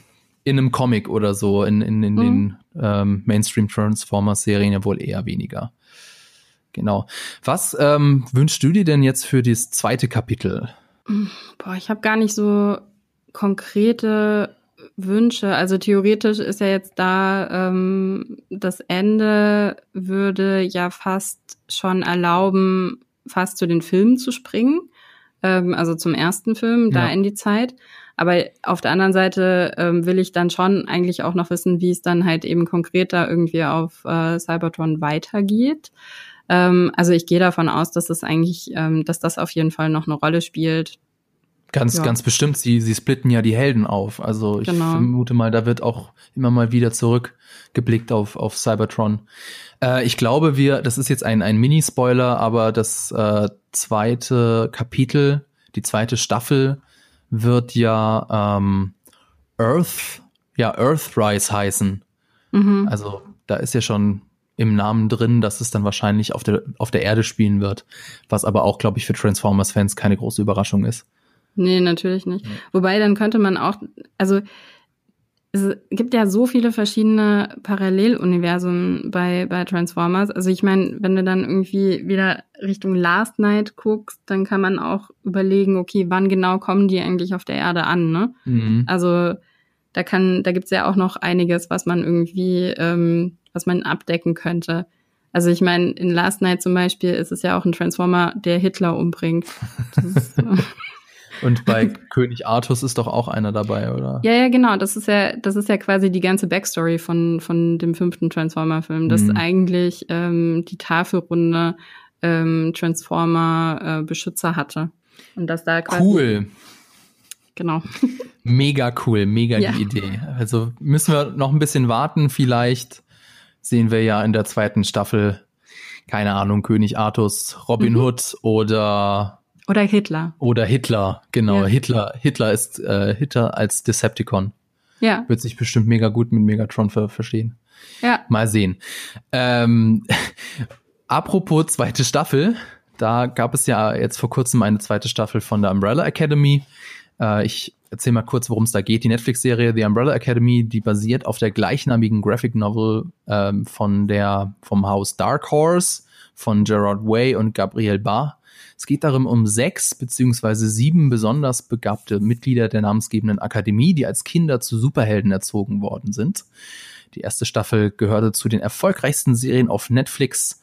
in einem Comic oder so, in, in, in mhm. den ähm, Mainstream Transformers Serien ja wohl eher weniger. Genau. Was ähm, wünschst du dir denn jetzt für das zweite Kapitel? Boah, ich habe gar nicht so konkrete Wünsche. Also theoretisch ist ja jetzt da, ähm, das Ende würde ja fast schon erlauben, fast zu den Filmen zu springen. Ähm, also zum ersten Film, da ja. in die Zeit. Aber auf der anderen Seite ähm, will ich dann schon eigentlich auch noch wissen, wie es dann halt eben konkreter irgendwie auf äh, Cybertron weitergeht. Ähm, also ich gehe davon aus, dass es eigentlich, ähm, dass das auf jeden Fall noch eine Rolle spielt. Ganz, ja. ganz bestimmt. Sie, sie splitten ja die Helden auf. Also ich genau. vermute mal, da wird auch immer mal wieder zurückgeblickt auf, auf Cybertron. Äh, ich glaube, wir, das ist jetzt ein, ein Mini-Spoiler, aber das äh, zweite Kapitel, die zweite Staffel wird ja ähm, Earth, ja, Earthrise heißen. Mhm. Also da ist ja schon im Namen drin, dass es dann wahrscheinlich auf der, auf der Erde spielen wird. Was aber auch, glaube ich, für Transformers-Fans keine große Überraschung ist. Nee, natürlich nicht. Ja. Wobei, dann könnte man auch, also es gibt ja so viele verschiedene Paralleluniversen bei, bei Transformers. Also ich meine, wenn du dann irgendwie wieder Richtung Last Night guckst, dann kann man auch überlegen, okay, wann genau kommen die eigentlich auf der Erde an, ne? Mhm. Also da kann, da gibt's ja auch noch einiges, was man irgendwie, ähm, was man abdecken könnte. Also ich meine, in Last Night zum Beispiel ist es ja auch ein Transformer, der Hitler umbringt. Und bei König Artus ist doch auch einer dabei, oder? Ja, ja, genau. Das ist ja, das ist ja quasi die ganze Backstory von, von dem fünften Transformer-Film, dass mhm. eigentlich ähm, die Tafelrunde ähm, Transformer-Beschützer äh, hatte. Und dass da quasi. Cool. Genau. Mega cool, mega ja. die Idee. Also müssen wir noch ein bisschen warten. Vielleicht sehen wir ja in der zweiten Staffel, keine Ahnung, König Artus, Robin mhm. Hood oder oder Hitler. Oder Hitler, genau. Ja. Hitler, Hitler ist äh, Hitler als Decepticon. Ja. Wird sich bestimmt mega gut mit Megatron ver verstehen. Ja. Mal sehen. Ähm, apropos zweite Staffel, da gab es ja jetzt vor kurzem eine zweite Staffel von der Umbrella Academy. Äh, ich erzähle mal kurz, worum es da geht. Die Netflix-Serie The Umbrella Academy, die basiert auf der gleichnamigen Graphic Novel ähm, von der vom Haus Dark Horse von Gerard Way und Gabriel Barr. Es geht darum um sechs beziehungsweise sieben besonders begabte Mitglieder der namensgebenden Akademie, die als Kinder zu Superhelden erzogen worden sind. Die erste Staffel gehörte zu den erfolgreichsten Serien auf Netflix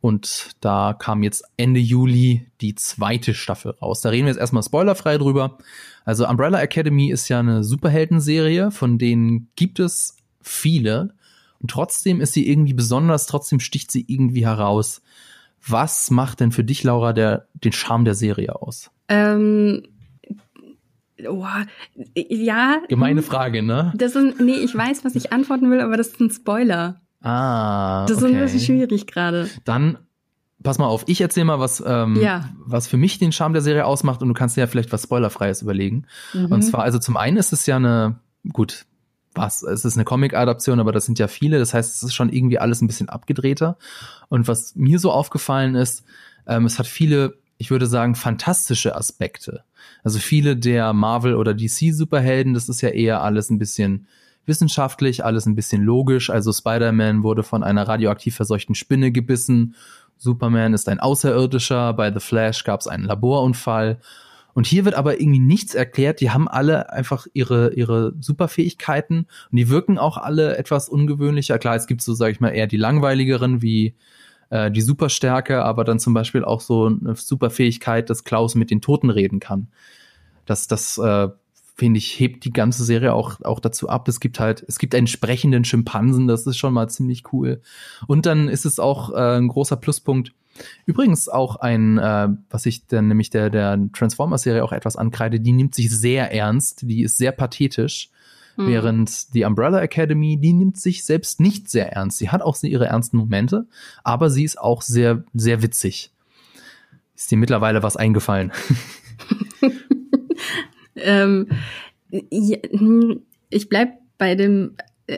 und da kam jetzt Ende Juli die zweite Staffel raus. Da reden wir jetzt erstmal spoilerfrei drüber. Also Umbrella Academy ist ja eine Superheldenserie, von denen gibt es viele. Und trotzdem ist sie irgendwie besonders, trotzdem sticht sie irgendwie heraus. Was macht denn für dich, Laura, der, den Charme der Serie aus? Ähm, oh, ja. Gemeine Frage, ne? Das ist, nee, ich weiß, was ich antworten will, aber das ist ein Spoiler. Ah. Das ist okay. ein bisschen schwierig gerade. Dann pass mal auf, ich erzähle mal, was, ähm, ja. was für mich den Charme der Serie ausmacht und du kannst dir ja vielleicht was Spoilerfreies überlegen. Mhm. Und zwar, also zum einen ist es ja eine, gut, was, es ist eine Comic-Adaption, aber das sind ja viele, das heißt, es ist schon irgendwie alles ein bisschen abgedrehter. Und was mir so aufgefallen ist, ähm, es hat viele, ich würde sagen, fantastische Aspekte. Also viele der Marvel- oder DC-Superhelden, das ist ja eher alles ein bisschen wissenschaftlich, alles ein bisschen logisch. Also Spider-Man wurde von einer radioaktiv verseuchten Spinne gebissen. Superman ist ein Außerirdischer. Bei The Flash gab es einen Laborunfall. Und hier wird aber irgendwie nichts erklärt. Die haben alle einfach ihre, ihre Superfähigkeiten und die wirken auch alle etwas ungewöhnlicher. Klar, es gibt so, sag ich mal, eher die langweiligeren wie äh, die Superstärke, aber dann zum Beispiel auch so eine Superfähigkeit, dass Klaus mit den Toten reden kann. Das, das äh, finde ich, hebt die ganze Serie auch, auch dazu ab. Es gibt halt, es gibt einen sprechenden Schimpansen, das ist schon mal ziemlich cool. Und dann ist es auch äh, ein großer Pluspunkt, Übrigens auch ein, äh, was ich dann nämlich der, der Transformers-Serie auch etwas ankreide, die nimmt sich sehr ernst, die ist sehr pathetisch. Mhm. Während die Umbrella Academy, die nimmt sich selbst nicht sehr ernst. Sie hat auch ihre ernsten Momente, aber sie ist auch sehr, sehr witzig. Ist dir mittlerweile was eingefallen? ähm, ja, hm, ich bleib bei dem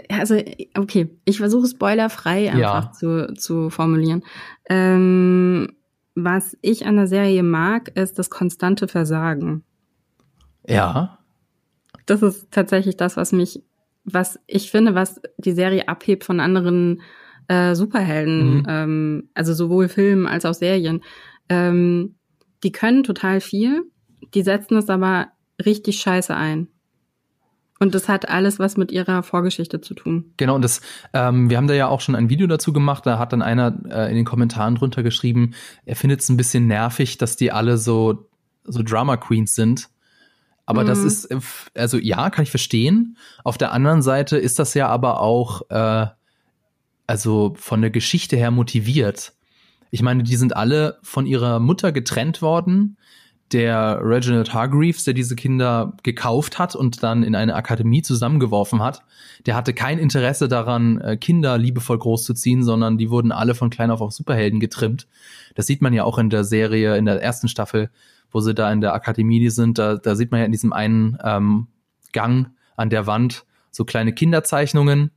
also okay, ich versuche spoilerfrei einfach ja. zu, zu formulieren. Ähm, was ich an der Serie mag, ist das konstante Versagen. Ja. Das ist tatsächlich das, was mich, was ich finde, was die Serie abhebt von anderen äh, Superhelden, mhm. ähm, also sowohl Filmen als auch Serien. Ähm, die können total viel, die setzen es aber richtig scheiße ein. Und das hat alles was mit ihrer Vorgeschichte zu tun. Genau, und das, ähm, wir haben da ja auch schon ein Video dazu gemacht, da hat dann einer äh, in den Kommentaren drunter geschrieben, er findet es ein bisschen nervig, dass die alle so, so Drama Queens sind. Aber mhm. das ist, äh, also ja, kann ich verstehen. Auf der anderen Seite ist das ja aber auch, äh, also von der Geschichte her motiviert. Ich meine, die sind alle von ihrer Mutter getrennt worden der Reginald Hargreaves, der diese Kinder gekauft hat und dann in eine Akademie zusammengeworfen hat, der hatte kein Interesse daran, äh, Kinder liebevoll großzuziehen, sondern die wurden alle von klein auf auf Superhelden getrimmt. Das sieht man ja auch in der Serie, in der ersten Staffel, wo sie da in der Akademie sind. Da, da sieht man ja in diesem einen ähm, Gang an der Wand so kleine Kinderzeichnungen.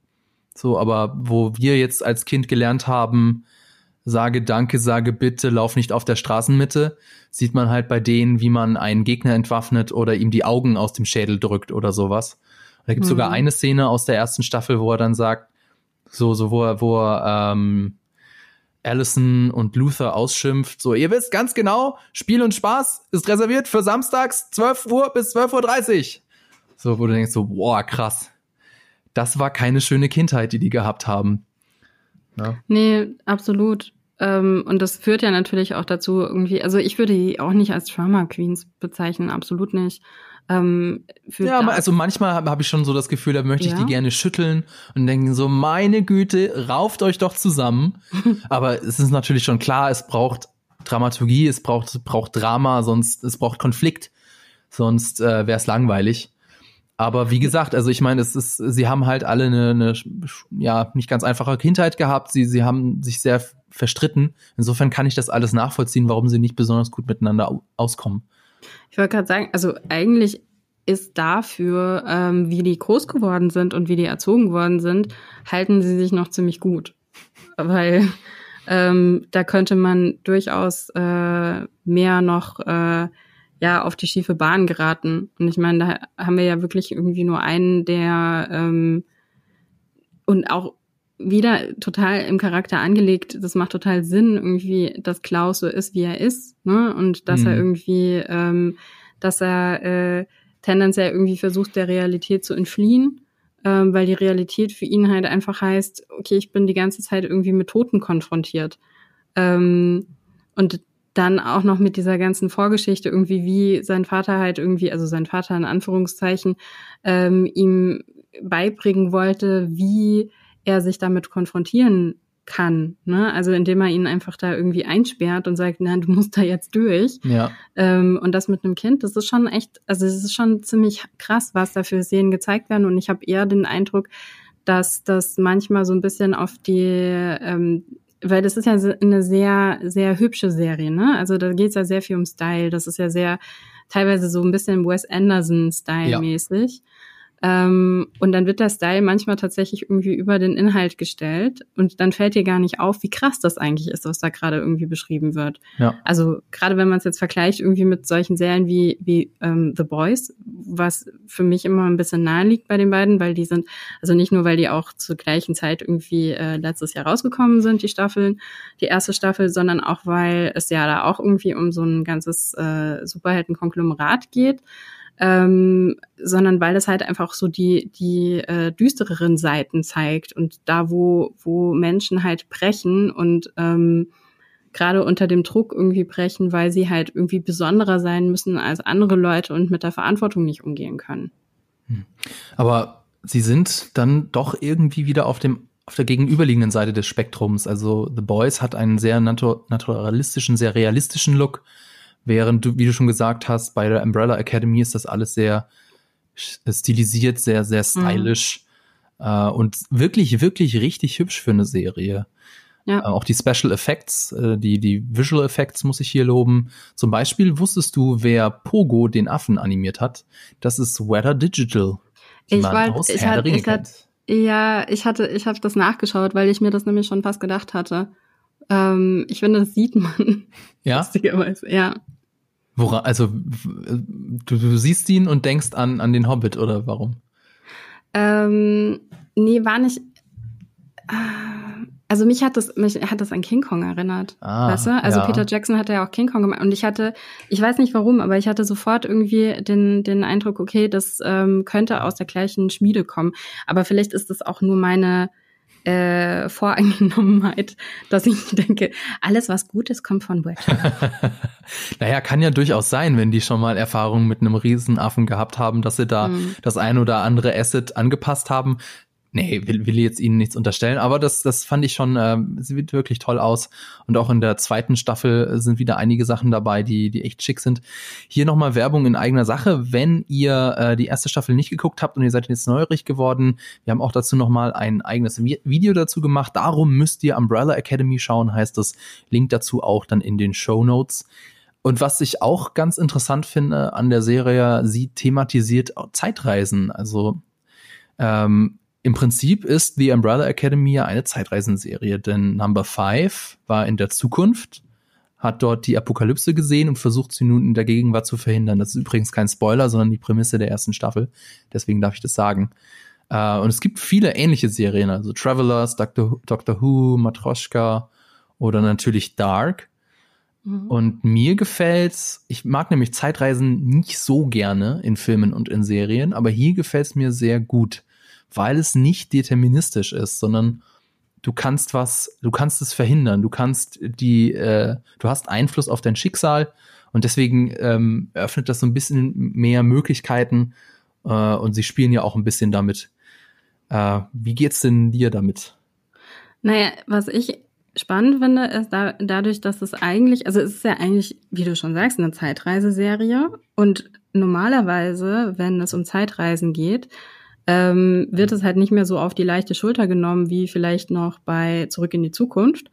So, aber wo wir jetzt als Kind gelernt haben, sage Danke, sage Bitte, lauf nicht auf der Straßenmitte, sieht man halt bei denen, wie man einen Gegner entwaffnet oder ihm die Augen aus dem Schädel drückt oder sowas. Und da gibt es mhm. sogar eine Szene aus der ersten Staffel, wo er dann sagt, so, so, wo er, wo er ähm, Allison und Luther ausschimpft, so, ihr wisst ganz genau, Spiel und Spaß ist reserviert für samstags 12 Uhr bis 12.30 Uhr. So, wo du denkst so, boah, krass. Das war keine schöne Kindheit, die die gehabt haben. Ja. Nee, absolut. ähm, und das führt ja natürlich auch dazu irgendwie, also ich würde die auch nicht als Drama Queens bezeichnen, absolut nicht. Ähm, ja, also manchmal habe hab ich schon so das Gefühl, da möchte ja. ich die gerne schütteln und denken so, meine Güte, rauft euch doch zusammen. Aber es ist natürlich schon klar, es braucht Dramaturgie, es braucht, braucht Drama, sonst es braucht Konflikt, sonst äh, wäre es langweilig. Aber wie gesagt, also ich meine, es ist, sie haben halt alle eine, eine ja nicht ganz einfache Kindheit gehabt. Sie, sie haben sich sehr verstritten. Insofern kann ich das alles nachvollziehen, warum sie nicht besonders gut miteinander auskommen. Ich wollte gerade sagen, also eigentlich ist dafür, ähm, wie die groß geworden sind und wie die erzogen worden sind, halten sie sich noch ziemlich gut. Weil ähm, da könnte man durchaus äh, mehr noch äh, ja auf die schiefe Bahn geraten. Und ich meine, da haben wir ja wirklich irgendwie nur einen, der ähm, und auch wieder total im Charakter angelegt. Das macht total Sinn, irgendwie, dass Klaus so ist, wie er ist, ne? Und dass mhm. er irgendwie, ähm, dass er äh, tendenziell irgendwie versucht, der Realität zu entfliehen, ähm, weil die Realität für ihn halt einfach heißt, okay, ich bin die ganze Zeit irgendwie mit Toten konfrontiert. Ähm, und dann auch noch mit dieser ganzen Vorgeschichte irgendwie, wie sein Vater halt irgendwie, also sein Vater in Anführungszeichen, ähm, ihm beibringen wollte, wie er sich damit konfrontieren kann. Ne? Also indem er ihn einfach da irgendwie einsperrt und sagt, nein, du musst da jetzt durch. Ja. Ähm, und das mit einem Kind, das ist schon echt, also es ist schon ziemlich krass, was da für Szenen gezeigt werden. Und ich habe eher den Eindruck, dass das manchmal so ein bisschen auf die, ähm, weil das ist ja eine sehr, sehr hübsche Serie, ne? Also da geht es ja sehr viel um Style. Das ist ja sehr teilweise so ein bisschen Wes Anderson-Style mäßig. Ja. Ähm, und dann wird der Style manchmal tatsächlich irgendwie über den Inhalt gestellt und dann fällt dir gar nicht auf, wie krass das eigentlich ist, was da gerade irgendwie beschrieben wird. Ja. Also gerade wenn man es jetzt vergleicht irgendwie mit solchen Serien wie, wie ähm, The Boys, was für mich immer ein bisschen nahe liegt bei den beiden, weil die sind, also nicht nur, weil die auch zur gleichen Zeit irgendwie äh, letztes Jahr rausgekommen sind, die Staffeln, die erste Staffel, sondern auch, weil es ja da auch irgendwie um so ein ganzes äh, Superhelden-Konglomerat geht ähm, sondern weil es halt einfach so die, die äh, düstereren Seiten zeigt und da, wo, wo Menschen halt brechen und ähm, gerade unter dem Druck irgendwie brechen, weil sie halt irgendwie besonderer sein müssen als andere Leute und mit der Verantwortung nicht umgehen können. Hm. Aber sie sind dann doch irgendwie wieder auf dem auf der gegenüberliegenden Seite des Spektrums. Also The Boys hat einen sehr natu naturalistischen, sehr realistischen Look. Während du, wie du schon gesagt hast, bei der Umbrella Academy ist das alles sehr stilisiert, sehr, sehr stylisch mhm. äh, und wirklich, wirklich richtig hübsch für eine Serie. Ja. Äh, auch die Special Effects, äh, die, die Visual Effects muss ich hier loben. Zum Beispiel wusstest du, wer Pogo den Affen animiert hat? Das ist Weather Digital. Ich ich hatte, ich hatte, ja, ich hatte, ich habe das nachgeschaut, weil ich mir das nämlich schon fast gedacht hatte. Ähm, ich finde, das sieht man. Ja. Lustigerweise, ja. Wora, also du, du siehst ihn und denkst an, an den Hobbit oder warum? Ähm, nee, war nicht. Also mich hat das, mich hat das an King Kong erinnert. Ah, weißt du? Also ja. Peter Jackson hatte ja auch King Kong gemacht. Und ich hatte, ich weiß nicht warum, aber ich hatte sofort irgendwie den, den Eindruck, okay, das ähm, könnte aus der gleichen Schmiede kommen. Aber vielleicht ist das auch nur meine äh, Voreingenommenheit, dass ich denke, alles was gut ist, kommt von Wedge. naja, kann ja durchaus sein, wenn die schon mal Erfahrungen mit einem Riesenaffen gehabt haben, dass sie da mhm. das ein oder andere Asset angepasst haben. Nee, will, will jetzt ihnen nichts unterstellen, aber das, das fand ich schon, äh, sieht wirklich toll aus. Und auch in der zweiten Staffel sind wieder einige Sachen dabei, die, die echt schick sind. Hier nochmal Werbung in eigener Sache. Wenn ihr äh, die erste Staffel nicht geguckt habt und ihr seid jetzt neuerig geworden, wir haben auch dazu nochmal ein eigenes Video dazu gemacht. Darum müsst ihr Umbrella Academy schauen, heißt das. Link dazu auch dann in den Show Notes. Und was ich auch ganz interessant finde an der Serie, sie thematisiert Zeitreisen. Also ähm, im Prinzip ist The Umbrella Academy ja eine Zeitreisenserie, denn Number Five war in der Zukunft, hat dort die Apokalypse gesehen und versucht sie nun in der Gegenwart zu verhindern. Das ist übrigens kein Spoiler, sondern die Prämisse der ersten Staffel. Deswegen darf ich das sagen. Uh, und es gibt viele ähnliche Serien, also Travelers, Doctor, Doctor Who, Matroschka oder natürlich Dark. Mhm. Und mir gefällt's, ich mag nämlich Zeitreisen nicht so gerne in Filmen und in Serien, aber hier gefällt's mir sehr gut weil es nicht deterministisch ist, sondern du kannst was, du kannst es verhindern, du kannst die, äh, du hast Einfluss auf dein Schicksal und deswegen ähm, eröffnet das so ein bisschen mehr Möglichkeiten äh, und sie spielen ja auch ein bisschen damit. Äh, wie geht's denn dir damit? Naja, was ich spannend finde, ist da, dadurch, dass es eigentlich, also es ist ja eigentlich, wie du schon sagst, eine Zeitreiseserie und normalerweise, wenn es um Zeitreisen geht, ähm, wird es halt nicht mehr so auf die leichte Schulter genommen wie vielleicht noch bei Zurück in die Zukunft,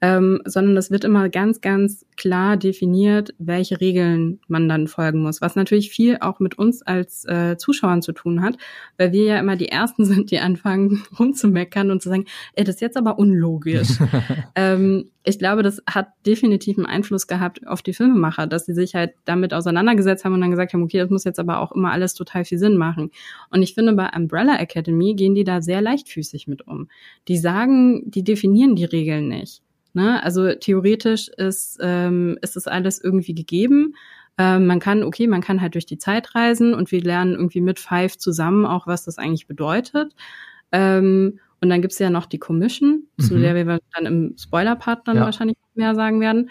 ähm, sondern es wird immer ganz, ganz klar definiert, welche Regeln man dann folgen muss, was natürlich viel auch mit uns als äh, Zuschauern zu tun hat, weil wir ja immer die Ersten sind, die anfangen rumzumeckern und zu sagen, ey, das ist jetzt aber unlogisch. ähm, ich glaube, das hat definitiv einen Einfluss gehabt auf die Filmemacher, dass sie sich halt damit auseinandergesetzt haben und dann gesagt haben, okay, das muss jetzt aber auch immer alles total viel Sinn machen. Und ich finde, bei Umbrella Academy gehen die da sehr leichtfüßig mit um. Die sagen, die definieren die Regeln nicht. Ne? Also theoretisch ist, ähm, ist das alles irgendwie gegeben. Ähm, man kann, okay, man kann halt durch die Zeit reisen und wir lernen irgendwie mit Five zusammen auch, was das eigentlich bedeutet. Ähm, und dann gibt's ja noch die Commission, mhm. zu der wir dann im Spoiler-Part dann ja. wahrscheinlich mehr sagen werden.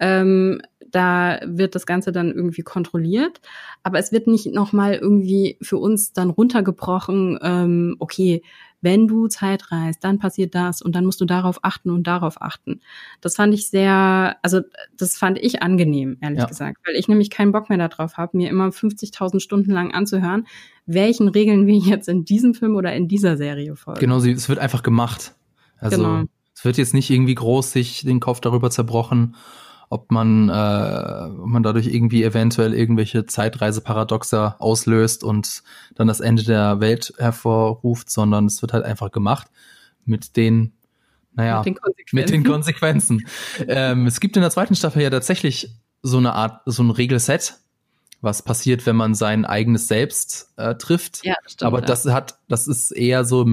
Ähm, da wird das Ganze dann irgendwie kontrolliert, aber es wird nicht nochmal irgendwie für uns dann runtergebrochen, ähm, okay, wenn du Zeit reist, dann passiert das und dann musst du darauf achten und darauf achten. Das fand ich sehr, also das fand ich angenehm, ehrlich ja. gesagt, weil ich nämlich keinen Bock mehr darauf habe, mir immer 50.000 Stunden lang anzuhören, welchen Regeln wir jetzt in diesem Film oder in dieser Serie folgen. Genau, es wird einfach gemacht. Also genau. es wird jetzt nicht irgendwie groß sich den Kopf darüber zerbrochen, ob man, äh, ob man dadurch irgendwie eventuell irgendwelche Zeitreiseparadoxer auslöst und dann das Ende der Welt hervorruft, sondern es wird halt einfach gemacht mit den, naja, mit den Konsequenzen. Mit den Konsequenzen. ähm, es gibt in der zweiten Staffel ja tatsächlich so eine Art, so ein Regelset, was passiert, wenn man sein eigenes Selbst äh, trifft. Ja, das stimmt, Aber ja. das hat, das ist eher so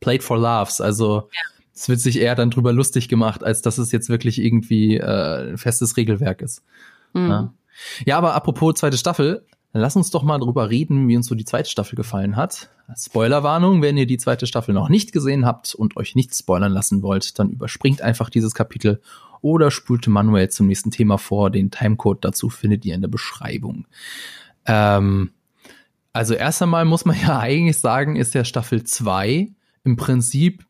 Played for Laughs, also ja es wird sich eher dann drüber lustig gemacht, als dass es jetzt wirklich irgendwie äh, ein festes Regelwerk ist. Mhm. Ja. ja, aber apropos zweite Staffel, lass uns doch mal drüber reden, wie uns so die zweite Staffel gefallen hat. Spoilerwarnung, wenn ihr die zweite Staffel noch nicht gesehen habt und euch nicht spoilern lassen wollt, dann überspringt einfach dieses Kapitel oder spult manuell zum nächsten Thema vor. Den Timecode dazu findet ihr in der Beschreibung. Ähm, also erst einmal muss man ja eigentlich sagen, ist ja Staffel 2 im Prinzip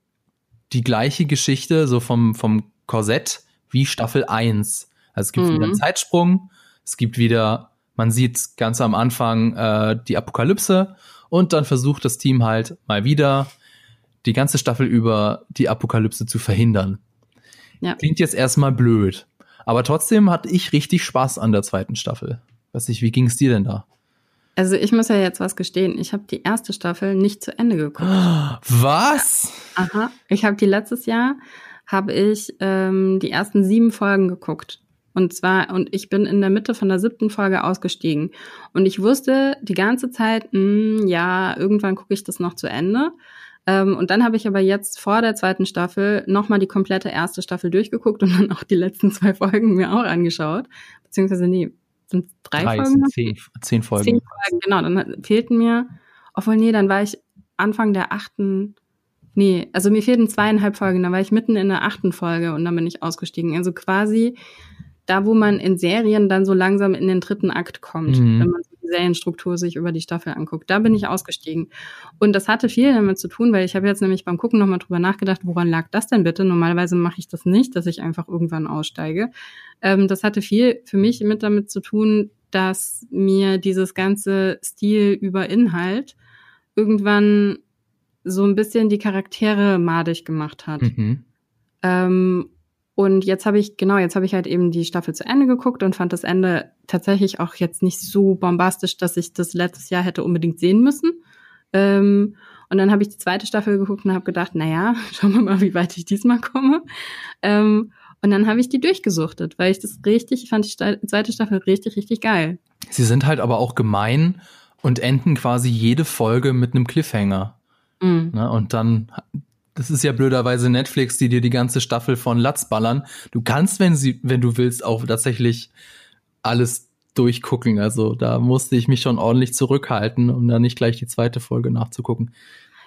die gleiche Geschichte, so vom, vom Korsett wie Staffel 1. Also es gibt mhm. wieder einen Zeitsprung, es gibt wieder, man sieht ganz am Anfang äh, die Apokalypse und dann versucht das Team halt mal wieder die ganze Staffel über die Apokalypse zu verhindern. Ja. Klingt jetzt erstmal blöd. Aber trotzdem hatte ich richtig Spaß an der zweiten Staffel. Weiß nicht, wie ging es dir denn da? Also ich muss ja jetzt was gestehen. Ich habe die erste Staffel nicht zu Ende geguckt. Was? Aha. Ich habe die letztes Jahr habe ich ähm, die ersten sieben Folgen geguckt. Und zwar, und ich bin in der Mitte von der siebten Folge ausgestiegen. Und ich wusste die ganze Zeit, mh, hm, ja, irgendwann gucke ich das noch zu Ende. Ähm, und dann habe ich aber jetzt vor der zweiten Staffel nochmal die komplette erste Staffel durchgeguckt und dann auch die letzten zwei Folgen mir auch angeschaut. Beziehungsweise, nee, sind drei, drei Folgen? Sind zehn, zehn Folgen. Zehn Folgen, genau. Dann fehlten mir, obwohl, nee, dann war ich Anfang der achten, nee, also mir fehlten zweieinhalb Folgen, dann war ich mitten in der achten Folge und dann bin ich ausgestiegen. Also quasi da, wo man in Serien dann so langsam in den dritten Akt kommt, mhm. wenn man die Serienstruktur sich über die Staffel anguckt. Da bin ich ausgestiegen. Und das hatte viel damit zu tun, weil ich habe jetzt nämlich beim Gucken nochmal drüber nachgedacht, woran lag das denn bitte? Normalerweise mache ich das nicht, dass ich einfach irgendwann aussteige. Ähm, das hatte viel für mich mit damit zu tun, dass mir dieses ganze Stil über Inhalt irgendwann so ein bisschen die Charaktere madig gemacht hat. Mhm. Ähm, und jetzt habe ich, genau, jetzt habe ich halt eben die Staffel zu Ende geguckt und fand das Ende tatsächlich auch jetzt nicht so bombastisch, dass ich das letztes Jahr hätte unbedingt sehen müssen. Ähm, und dann habe ich die zweite Staffel geguckt und habe gedacht, naja, schauen wir mal, wie weit ich diesmal komme. Ähm, und dann habe ich die durchgesuchtet, weil ich das richtig, fand die zweite Staffel richtig, richtig geil. Sie sind halt aber auch gemein und enden quasi jede Folge mit einem Cliffhanger. Mhm. Ne? Und dann das ist ja blöderweise Netflix, die dir die ganze Staffel von Latz ballern. Du kannst, wenn sie, wenn du willst, auch tatsächlich alles durchgucken. Also da musste ich mich schon ordentlich zurückhalten, um da nicht gleich die zweite Folge nachzugucken.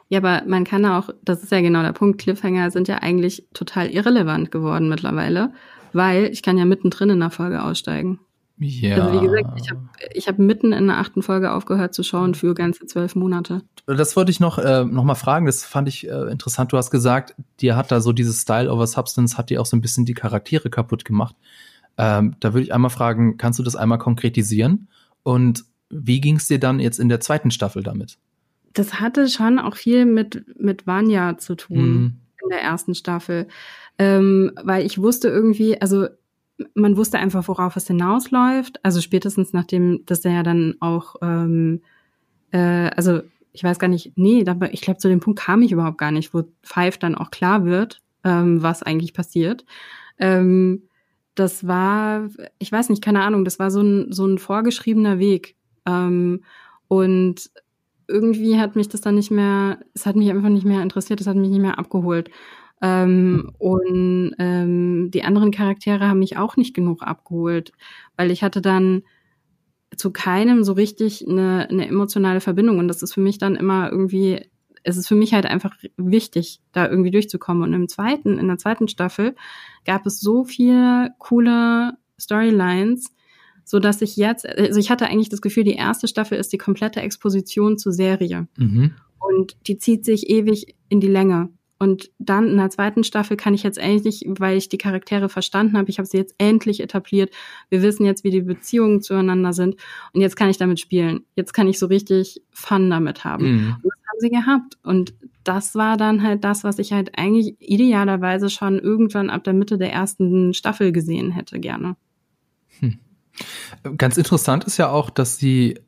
Ja, aber man kann auch, das ist ja genau der Punkt, Cliffhanger sind ja eigentlich total irrelevant geworden mittlerweile, weil ich kann ja mittendrin in der Folge aussteigen. Ja. Also wie gesagt, ich habe ich hab mitten in der achten Folge aufgehört zu schauen für ganze zwölf Monate. Das wollte ich noch, äh, noch mal fragen, das fand ich äh, interessant. Du hast gesagt, dir hat da so dieses Style over Substance, hat dir auch so ein bisschen die Charaktere kaputt gemacht. Ähm, da würde ich einmal fragen, kannst du das einmal konkretisieren? Und wie ging es dir dann jetzt in der zweiten Staffel damit? Das hatte schon auch viel mit, mit Vanya zu tun Mhm. in der ersten Staffel. Ähm, weil ich wusste irgendwie, also man wusste einfach, worauf es hinausläuft. Also spätestens nachdem, dass der ja dann auch, ähm, äh, also ich weiß gar nicht, nee, ich glaube, zu dem Punkt kam ich überhaupt gar nicht, wo Five dann auch klar wird, ähm, was eigentlich passiert. Ähm, das war, ich weiß nicht, keine Ahnung, das war so ein, so ein vorgeschriebener Weg. Ähm, und irgendwie hat mich das dann nicht mehr, es hat mich einfach nicht mehr interessiert, es hat mich nicht mehr abgeholt. Ähm, und ähm, die anderen Charaktere haben mich auch nicht genug abgeholt, weil ich hatte dann zu keinem so richtig eine, eine emotionale Verbindung. Und das ist für mich dann immer irgendwie, es ist für mich halt einfach wichtig, da irgendwie durchzukommen. Und im zweiten, in der zweiten Staffel gab es so viele coole Storylines, so dass ich jetzt, also ich hatte eigentlich das Gefühl, die erste Staffel ist die komplette Exposition zur Serie. Mhm. Und die zieht sich ewig in die Länge. Und dann in der zweiten Staffel kann ich jetzt endlich, weil ich die Charaktere verstanden habe, ich habe sie jetzt endlich etabliert. Wir wissen jetzt, wie die Beziehungen zueinander sind. Und jetzt kann ich damit spielen. Jetzt kann ich so richtig Fun damit haben. Mhm. Und das haben sie gehabt. Und das war dann halt das, was ich halt eigentlich idealerweise schon irgendwann ab der Mitte der ersten Staffel gesehen hätte, gerne. Ganz interessant ist ja auch, dass sie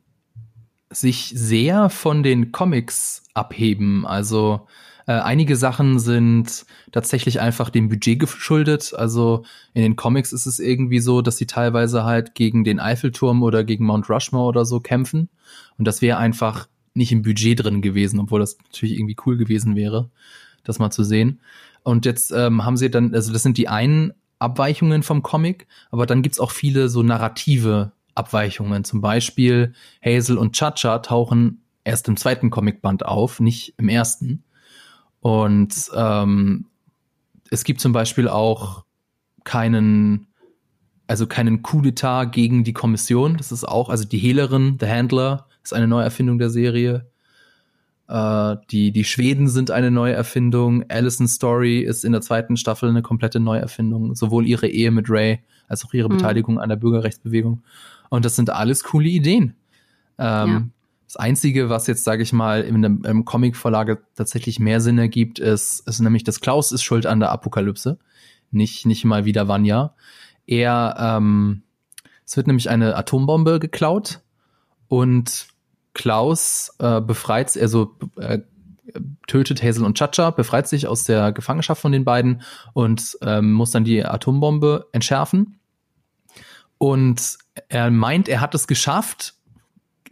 sich sehr von den Comics abheben. Also äh, einige Sachen sind tatsächlich einfach dem Budget geschuldet. Also in den Comics ist es irgendwie so, dass sie teilweise halt gegen den Eiffelturm oder gegen Mount Rushmore oder so kämpfen. Und das wäre einfach nicht im Budget drin gewesen, obwohl das natürlich irgendwie cool gewesen wäre, das mal zu sehen. Und jetzt ähm, haben sie dann, also das sind die einen Abweichungen vom Comic, aber dann gibt's auch viele so narrative Abweichungen. Zum Beispiel Hazel und Chacha tauchen erst im zweiten Comicband auf, nicht im ersten. Und ähm, es gibt zum Beispiel auch keinen, also keinen Coup d'etat gegen die Kommission. Das ist auch, also die Hehlerin, The Handler, ist eine Neuerfindung der Serie. Äh, die, die Schweden sind eine Neuerfindung. Alison's Story ist in der zweiten Staffel eine komplette Neuerfindung. Sowohl ihre Ehe mit Ray als auch ihre Mhm. Beteiligung an der Bürgerrechtsbewegung. Und das sind alles coole Ideen. Ähm, Ja. Das Einzige, was jetzt, sage ich mal, in einem, im Comic-Vorlage tatsächlich mehr Sinn ergibt, ist, ist nämlich, dass Klaus ist schuld an der Apokalypse. Nicht, nicht mal wieder Vanya. Er, ähm, es wird nämlich eine Atombombe geklaut und Klaus äh, befreit, also äh, tötet Hazel und Chacha, befreit sich aus der Gefangenschaft von den beiden und ähm, muss dann die Atombombe entschärfen. Und er meint, er hat es geschafft,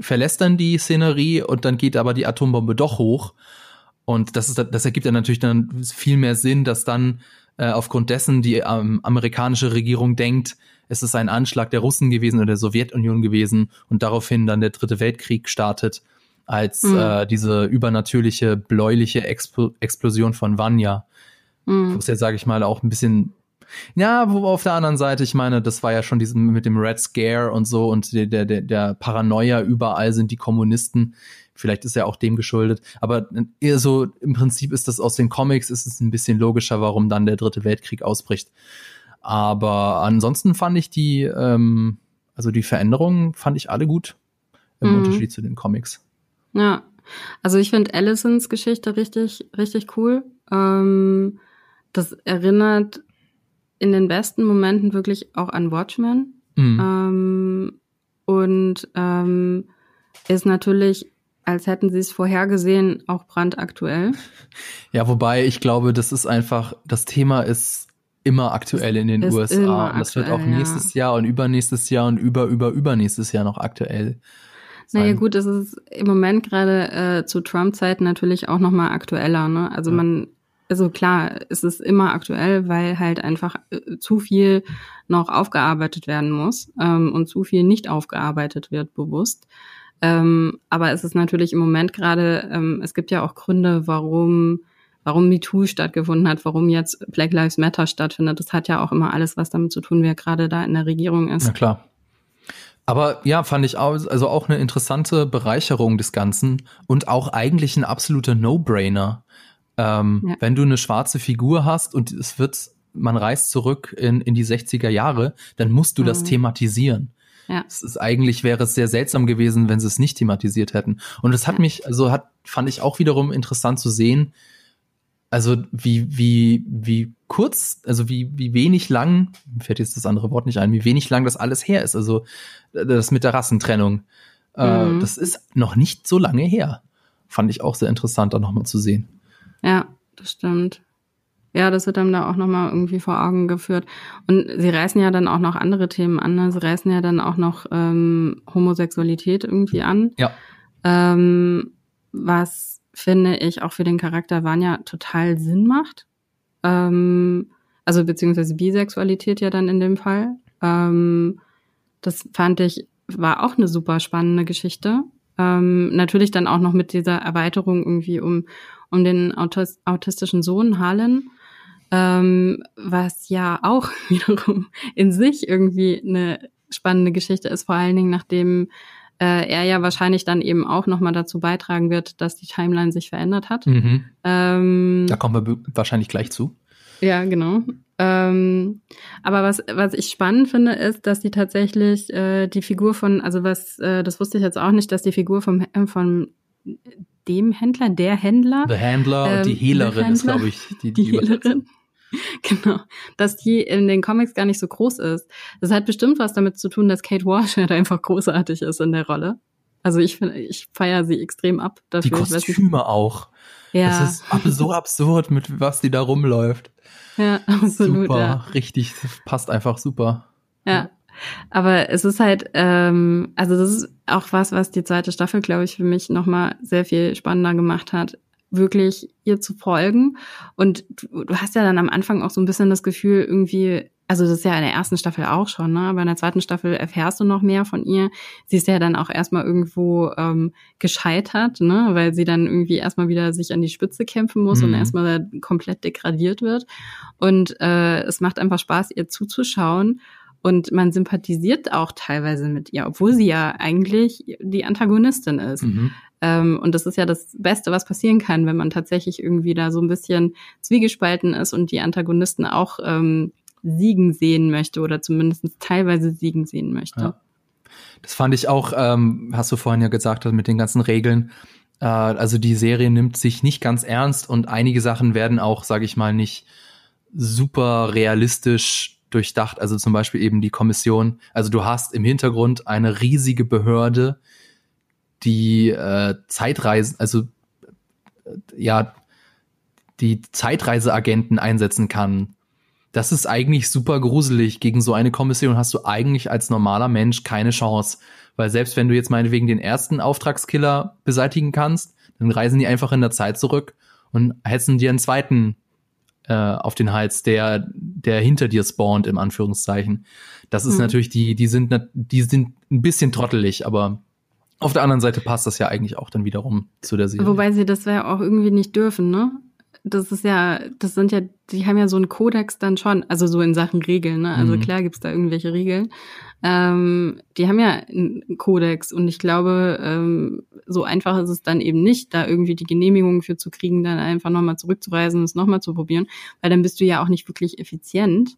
verlässt dann die Szenerie und dann geht aber die Atombombe doch hoch. Und das, ist, das ergibt dann natürlich dann viel mehr Sinn, dass dann äh, aufgrund dessen die ähm, amerikanische Regierung denkt, es ist ein Anschlag der Russen gewesen oder der Sowjetunion gewesen und daraufhin dann der dritte Weltkrieg startet, als Mhm. äh, diese übernatürliche bläuliche Expl Explosion von Vanya. Mhm. Was ja, sage ich mal, auch ein bisschen ja, wo auf der anderen Seite, ich meine, das war ja schon diesen mit dem Red Scare und so und der, der, der- Paranoia überall sind die Kommunisten. Vielleicht ist er auch dem geschuldet. Aber eher so, im Prinzip ist das aus den Comics, ist es ein bisschen logischer, warum dann der dritte Weltkrieg ausbricht. Aber ansonsten fand ich die, ähm, also die Veränderungen fand ich alle gut. Im Mhm. Unterschied zu den Comics. Ja, also ich finde Allisons Geschichte richtig, richtig cool. Ähm, das erinnert in den besten Momenten wirklich auch an Watchmen. Mhm. Ähm, und ähm, ist natürlich, als hätten sie es vorhergesehen, auch brandaktuell. Ja, wobei ich glaube, das ist einfach, das Thema ist immer aktuell in den Ist USA. Und das wird auch aktuell, ja. nächstes Jahr und übernächstes Jahr und über, über, übernächstes Jahr noch aktuell. Naja sein. gut, es ist im Moment gerade äh, zu Trump-Zeiten natürlich auch noch mal aktueller. Ne? Also Ja. man, also klar, es ist immer aktuell, weil halt einfach äh, zu viel noch aufgearbeitet werden muss ähm, und zu viel nicht aufgearbeitet wird bewusst. Ähm, aber es ist natürlich im Moment gerade, ähm, es gibt ja auch Gründe, warum warum MeToo stattgefunden hat, warum jetzt Black Lives Matter stattfindet. Das hat ja auch immer alles was damit zu tun, wer gerade da in der Regierung ist. Na klar. Aber ja, fand ich auch, also auch eine interessante Bereicherung des Ganzen und auch eigentlich ein absoluter No-Brainer. Ähm, ja. Wenn du eine schwarze Figur hast und es wird, man reist zurück in, in die 60er Jahre, dann musst du mhm. das thematisieren. Ja. Es ist eigentlich wäre es sehr seltsam gewesen, wenn sie es nicht thematisiert hätten. Und es hat ja. mich, also hat, fand ich auch wiederum interessant zu sehen, also wie, wie, wie kurz, also wie, wie wenig lang, mir fällt jetzt das andere Wort nicht ein, wie wenig lang das alles her ist. Also das mit der Rassentrennung. Äh, mhm. Äh, das ist noch nicht so lange her. Fand ich auch sehr interessant, da nochmal zu sehen. Ja, das stimmt. Ja, das wird einem da auch nochmal irgendwie vor Augen geführt. Und sie reißen ja dann auch noch andere Themen an. Ne? Sie reißen ja dann auch noch ähm, Homosexualität irgendwie an. Ja. Ähm, was finde ich, auch für den Charakter Vanya total Sinn macht. Ähm, also beziehungsweise Bisexualität ja dann in dem Fall. Ähm, das fand ich, war auch eine super spannende Geschichte. Ähm, natürlich dann auch noch mit dieser Erweiterung irgendwie um, um den Autis autistischen Sohn Harlan, ähm, was ja auch wiederum in sich irgendwie eine spannende Geschichte ist, vor allen Dingen nachdem äh, er ja wahrscheinlich dann eben auch nochmal dazu beitragen wird, dass die Timeline sich verändert hat. Mhm. Ähm, da kommen wir wahrscheinlich gleich zu. Ja, genau. Ähm, aber was, was ich spannend finde, ist, dass die tatsächlich äh, die Figur von, also was, äh, das wusste ich jetzt auch nicht, dass die Figur vom, äh, von dem Händler, der Händler. The Händler ähm, und die Hehlerin ist, glaube ich, die, die, die Hehlerin. Genau, dass die in den Comics gar nicht so groß ist. Das hat bestimmt was damit zu tun, dass Kate Walsh halt einfach großartig ist in der Rolle. Also ich finde, ich feiere sie extrem ab dafür. Die Kostüme auch. Ja. Das ist so absurd, mit was die da rumläuft. Ja, absolut. Super, ja. richtig, passt einfach super. Ja. Aber es ist halt, ähm, also das ist auch was, was die zweite Staffel, glaube ich, für mich nochmal sehr viel spannender gemacht hat wirklich ihr zu folgen. Und du, du, hast ja dann am Anfang auch so ein bisschen das Gefühl, irgendwie, also das ist ja in der ersten Staffel auch schon, ne? Aber in der zweiten Staffel erfährst du noch mehr von ihr. Sie ist ja dann auch erstmal irgendwo ähm, gescheitert, ne? Weil sie dann irgendwie erstmal wieder sich an die Spitze kämpfen muss mhm. und erstmal komplett degradiert wird. Und äh, es macht einfach Spaß, ihr zuzuschauen. Und man sympathisiert auch teilweise mit ihr, obwohl sie ja eigentlich die Antagonistin ist. Mhm. Ähm, und das ist ja das Beste, was passieren kann, wenn man tatsächlich irgendwie da so ein bisschen zwiegespalten ist und die Antagonisten auch ähm, siegen sehen möchte oder zumindest teilweise siegen sehen möchte. Ja. Das fand ich auch, ähm, hast du vorhin ja gesagt, mit den ganzen Regeln. Äh, also die Serie nimmt sich nicht ganz ernst und einige Sachen werden auch, sage ich mal, nicht super realistisch durchdacht. Also zum Beispiel eben die Kommission. Also du hast im Hintergrund eine riesige Behörde, die äh, Zeitreisen, also äh, ja, die Zeitreiseagenten einsetzen kann. Das ist eigentlich super gruselig. Gegen so eine Kommission hast du eigentlich als normaler Mensch keine Chance. Weil selbst wenn du jetzt meinetwegen den ersten Auftragskiller beseitigen kannst, dann reisen die einfach in der Zeit zurück und hetzen dir einen zweiten äh, auf den Hals, der, der hinter dir spawnt, im Anführungszeichen. Das ist mhm. natürlich, die, die sind, die sind ein bisschen trottelig, aber auf der anderen Seite passt das ja eigentlich auch dann wiederum zu der Serie. Wobei sie das ja auch irgendwie nicht dürfen, ne? Das ist ja, das sind ja, die haben ja so einen Kodex dann schon, also so in Sachen Regeln, ne? Also mhm. klar gibt's da irgendwelche Regeln. Ähm, die haben ja einen Kodex und ich glaube, ähm, so einfach ist es dann eben nicht, da irgendwie die Genehmigung für zu kriegen, dann einfach nochmal zurückzureisen und es nochmal zu probieren, weil dann bist du ja auch nicht wirklich effizient.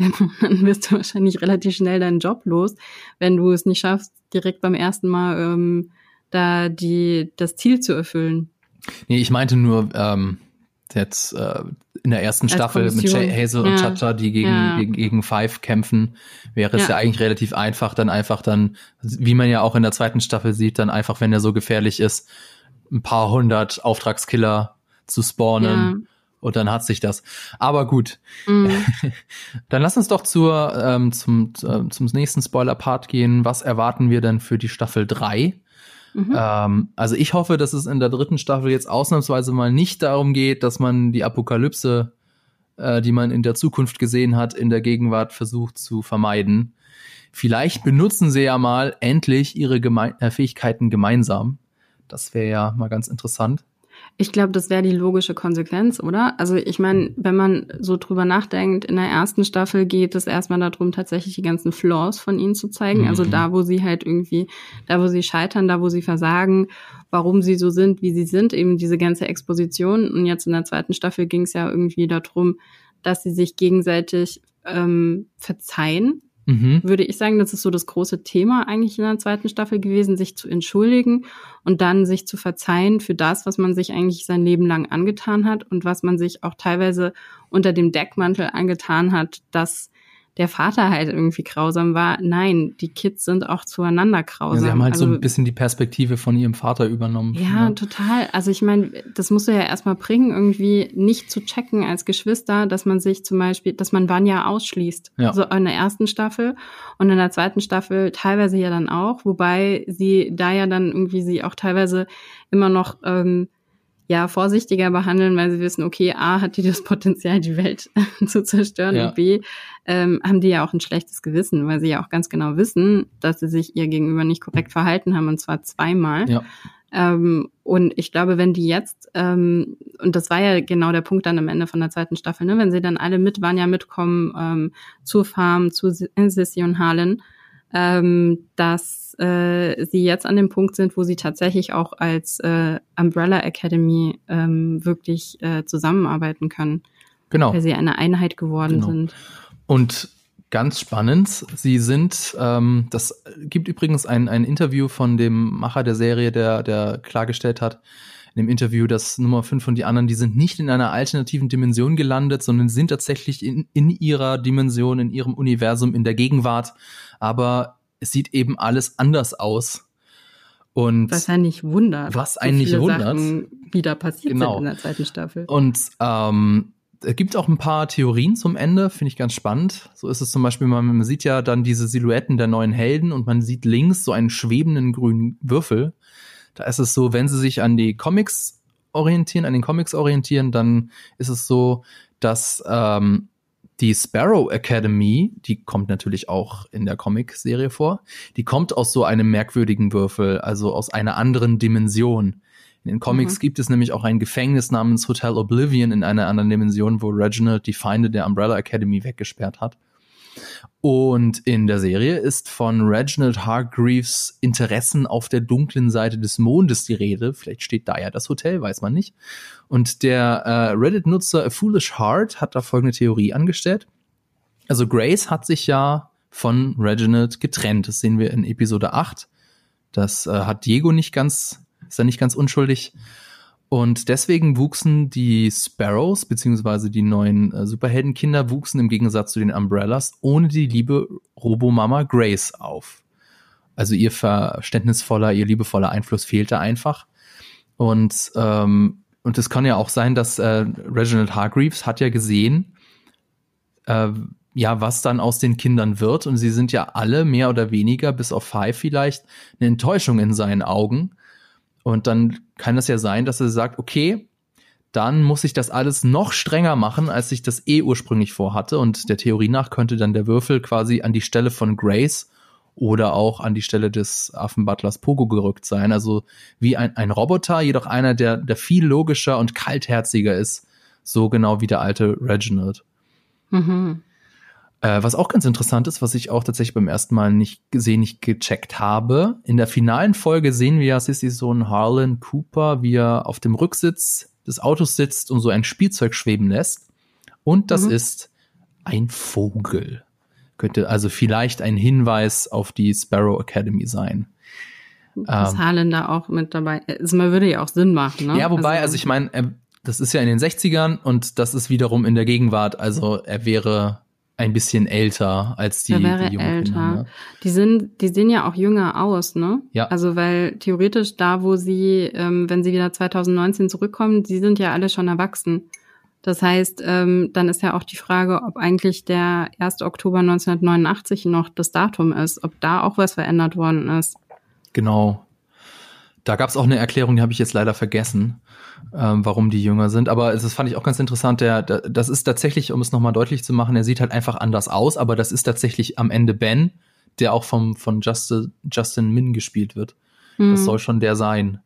dann wirst du wahrscheinlich relativ schnell deinen Job los, wenn du es nicht schaffst, direkt beim ersten Mal ähm, da die das Ziel zu erfüllen. Nee, ich meinte nur ähm, jetzt äh, in der ersten Als Staffel Kommission. mit Jay Hazel ja. und Chacha, die gegen, ja. gegen, gegen Five kämpfen, wäre es ja. ja eigentlich relativ einfach, dann einfach dann, wie man ja auch in der zweiten Staffel sieht, dann einfach, wenn er so gefährlich ist, ein paar hundert Auftragskiller zu spawnen und dann hat sich das. Aber gut. Mhm. dann lass uns doch zur, ähm, zum, äh, zum nächsten Spoiler-Part gehen. Was erwarten wir denn für die Staffel 3? Mhm. Ähm, also ich hoffe, dass es in der dritten Staffel jetzt ausnahmsweise mal nicht darum geht, dass man die Apokalypse, äh, die man in der Zukunft gesehen hat, in der Gegenwart versucht zu vermeiden. vielleicht benutzen sie ja mal endlich ihre Geme äh, Fähigkeiten gemeinsam. Das wäre ja mal ganz interessant. Ich glaube, das wäre die logische Konsequenz, oder? Also ich meine, wenn man so drüber nachdenkt, in der ersten Staffel geht es erstmal darum, tatsächlich die ganzen Flaws von ihnen zu zeigen. Also mhm. Also da, wo sie halt irgendwie, da, wo sie scheitern, da, wo sie versagen, warum sie so sind, wie sie sind, eben diese ganze Exposition. Und jetzt in der zweiten Staffel ging es ja irgendwie darum, dass sie sich gegenseitig ähm, verzeihen mhm. würde ich sagen, das ist so das große Thema eigentlich in der zweiten Staffel gewesen, sich zu entschuldigen und dann sich zu verzeihen für das, was man sich eigentlich sein Leben lang angetan hat und was man sich auch teilweise unter dem Deckmantel angetan hat, dass der Vater halt irgendwie grausam war. Nein, die Kids sind auch zueinander grausam. Ja, sie haben halt also, so ein bisschen die Perspektive von ihrem Vater übernommen. Ja, ja. total. Also ich meine, das musst du ja erstmal bringen, irgendwie nicht zu checken als Geschwister, dass man sich zum Beispiel, dass man Vanya ausschließt. Ja. So in der ersten Staffel und in der zweiten Staffel teilweise ja dann auch, wobei sie da ja dann irgendwie sie auch teilweise immer noch ähm, ja vorsichtiger behandeln, weil sie wissen, okay, A hat die das Potenzial, die Welt zu zerstören ja. und B ähm, haben die ja auch ein schlechtes Gewissen, weil sie ja auch ganz genau wissen, dass sie sich ihr gegenüber nicht korrekt verhalten haben und zwar zweimal. Ja. Ähm, und ich glaube, wenn die jetzt, ähm, und das war ja genau der Punkt dann am Ende von der zweiten Staffel, ne, wenn sie dann alle mit waren ja mitkommen ähm, zur Farm, zu Sissy und Harlan, ähm, dass äh, sie jetzt an dem Punkt sind, wo sie tatsächlich auch als äh, Umbrella Academy ähm, wirklich äh, zusammenarbeiten können. Genau. Weil sie eine Einheit geworden genau. sind. Und ganz spannend, sie sind, ähm, das gibt übrigens ein, ein Interview von dem Macher der Serie, der, der klargestellt hat, in dem Interview, dass Nummer 5 und die anderen, die sind nicht in einer alternativen Dimension gelandet, sondern sind tatsächlich in, in ihrer Dimension, in ihrem Universum, in der Gegenwart. Aber es sieht eben alles anders aus. Und was einen nicht wundert. Was einen so nicht wundert. Sachen wieder passiert genau. in der zweiten Staffel. Und ähm, es gibt auch ein paar Theorien zum Ende, finde ich ganz spannend. So ist es zum Beispiel, man sieht ja dann diese Silhouetten der neuen Helden und man sieht links so einen schwebenden grünen Würfel. Da ist es so, wenn sie sich an die Comics orientieren, an den Comics orientieren, dann ist es so, dass ähm, die Sparrow Academy, die kommt natürlich auch in der Comic-Serie vor, die kommt aus so einem merkwürdigen Würfel, also aus einer anderen Dimension. In den Comics mhm. gibt es nämlich auch ein Gefängnis namens Hotel Oblivion in einer anderen Dimension, wo Reginald die Feinde der Umbrella Academy weggesperrt hat. Und in der Serie ist von Reginald Hargreaves Interessen auf der dunklen Seite des Mondes die Rede. Vielleicht steht da ja das Hotel, weiß man nicht. Und der äh, Reddit-Nutzer A Foolish Heart hat da folgende Theorie angestellt. Also Grace hat sich ja von Reginald getrennt. Das sehen wir in Episode 8. Das äh, hat Diego nicht ganz, ist er nicht ganz unschuldig. Und deswegen wuchsen die Sparrows, beziehungsweise die neuen äh, Superheldenkinder, wuchsen im Gegensatz zu den Umbrellas ohne die liebe Robomama Grace auf. Also ihr verständnisvoller, ihr liebevoller Einfluss fehlte einfach. Und, ähm, und es kann ja auch sein, dass äh, Reginald Hargreaves hat ja gesehen, äh, ja, was dann aus den Kindern wird. Und sie sind ja alle mehr oder weniger, bis auf Five vielleicht, eine Enttäuschung in seinen Augen. Und dann kann es ja sein, dass er sagt, okay, dann muss ich das alles noch strenger machen, als ich das eh ursprünglich vorhatte. Und der Theorie nach könnte dann der Würfel quasi an die Stelle von Grace oder auch an die Stelle des Affenbutlers Pogo gerückt sein. Also wie ein, ein Roboter, jedoch einer, der, der viel logischer und kaltherziger ist. So genau wie der alte Reginald. Mhm. Äh, was auch ganz interessant ist, was ich auch tatsächlich beim ersten Mal nicht gesehen, nicht gecheckt habe. In der finalen Folge sehen wir ja Sissy Sohn Harlan Cooper, wie er auf dem Rücksitz des Autos sitzt und so ein Spielzeug schweben lässt. Und das mhm. ist ein Vogel. Könnte also vielleicht ein Hinweis auf die Sparrow Academy sein. Dass ähm, Harlan da auch mit dabei ist. Man würde ja auch Sinn machen, ne? Ja, wobei, also, also ich meine, das ist ja in den 60ern und das ist wiederum in der Gegenwart. Also er wäre ein bisschen älter als die, wäre die jungen älter. Kinder. Ne? Die sind, die sehen ja auch jünger aus, ne? Ja. Also weil theoretisch da, wo sie, ähm, wenn sie wieder 2019 zurückkommen, die sind ja alle schon erwachsen. Das heißt, ähm, dann ist ja auch die Frage, ob eigentlich der 1. Oktober 1989 noch das Datum ist, ob da auch was verändert worden ist. Genau. Da gab es auch eine Erklärung, die habe ich jetzt leider vergessen ähm, warum die jünger sind. Aber das fand ich auch ganz interessant. Der, der das ist tatsächlich, um es nochmal deutlich zu machen, er sieht halt einfach anders aus, aber das ist tatsächlich am Ende Ben, der auch vom, von Justin, Justin Min gespielt wird. Mhm. Das soll schon der sein.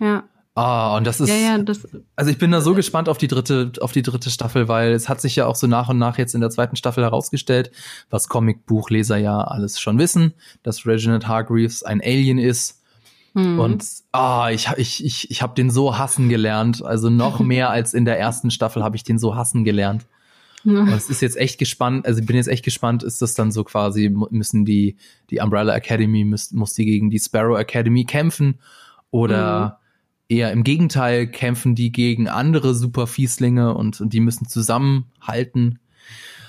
Ja. Ah, und das ist. Ja, ja, das, also ich bin da so gespannt auf die dritte, auf die dritte Staffel, weil es hat sich ja auch so nach und nach jetzt in der zweiten Staffel herausgestellt, was Comicbuchleser ja alles schon wissen, dass Reginald Hargreaves ein Alien ist. Mhm. Und ah, ich, ich, ich, ich habe den so hassen gelernt. Also noch mehr als in der ersten Staffel habe ich den so hassen gelernt. Und es ist jetzt echt gespannt, also ich bin jetzt echt gespannt, ist das dann so quasi, müssen die, die Umbrella Academy, muss, muss die gegen die Sparrow Academy kämpfen oder mhm. eher im Gegenteil, kämpfen die gegen andere Superfieslinge und, und die müssen zusammenhalten.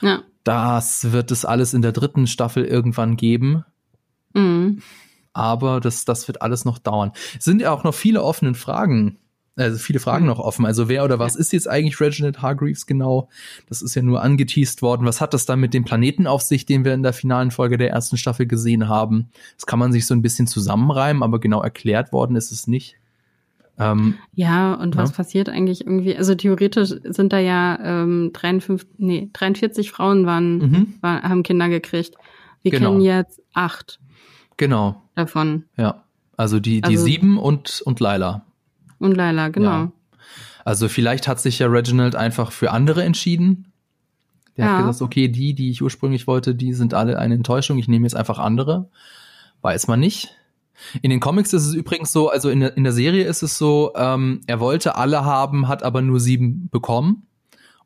Ja. Das wird es alles in der dritten Staffel irgendwann geben. Mhm. Aber das, das wird alles noch dauern. Es sind ja auch noch viele offene Fragen also viele Fragen mhm. noch offen. Also wer oder was ist jetzt eigentlich Reginald Hargreaves genau? Das ist ja nur angeteased worden. Was hat das dann mit dem Planeten auf sich, den wir in der finalen Folge der ersten Staffel gesehen haben? Das kann man sich so ein bisschen zusammenreimen, aber genau erklärt worden ist es nicht. Ähm, ja, und ja. was passiert eigentlich irgendwie? Also theoretisch sind da ja ähm, 53, nee, 43 Frauen waren, mhm. war, haben Kinder gekriegt. Wir genau. kennen jetzt acht. Genau. Davon. Ja. Also die, die also, sieben und, und Laila. Und Laila, genau. Ja. Also vielleicht hat sich ja Reginald einfach für andere entschieden. Der ja. hat gesagt, okay, die, die ich ursprünglich wollte, die sind alle eine Enttäuschung. Ich nehme jetzt einfach andere. Weiß man nicht. In den Comics ist es übrigens so, also in der, in der Serie ist es so, ähm, er wollte alle haben, hat aber nur sieben bekommen.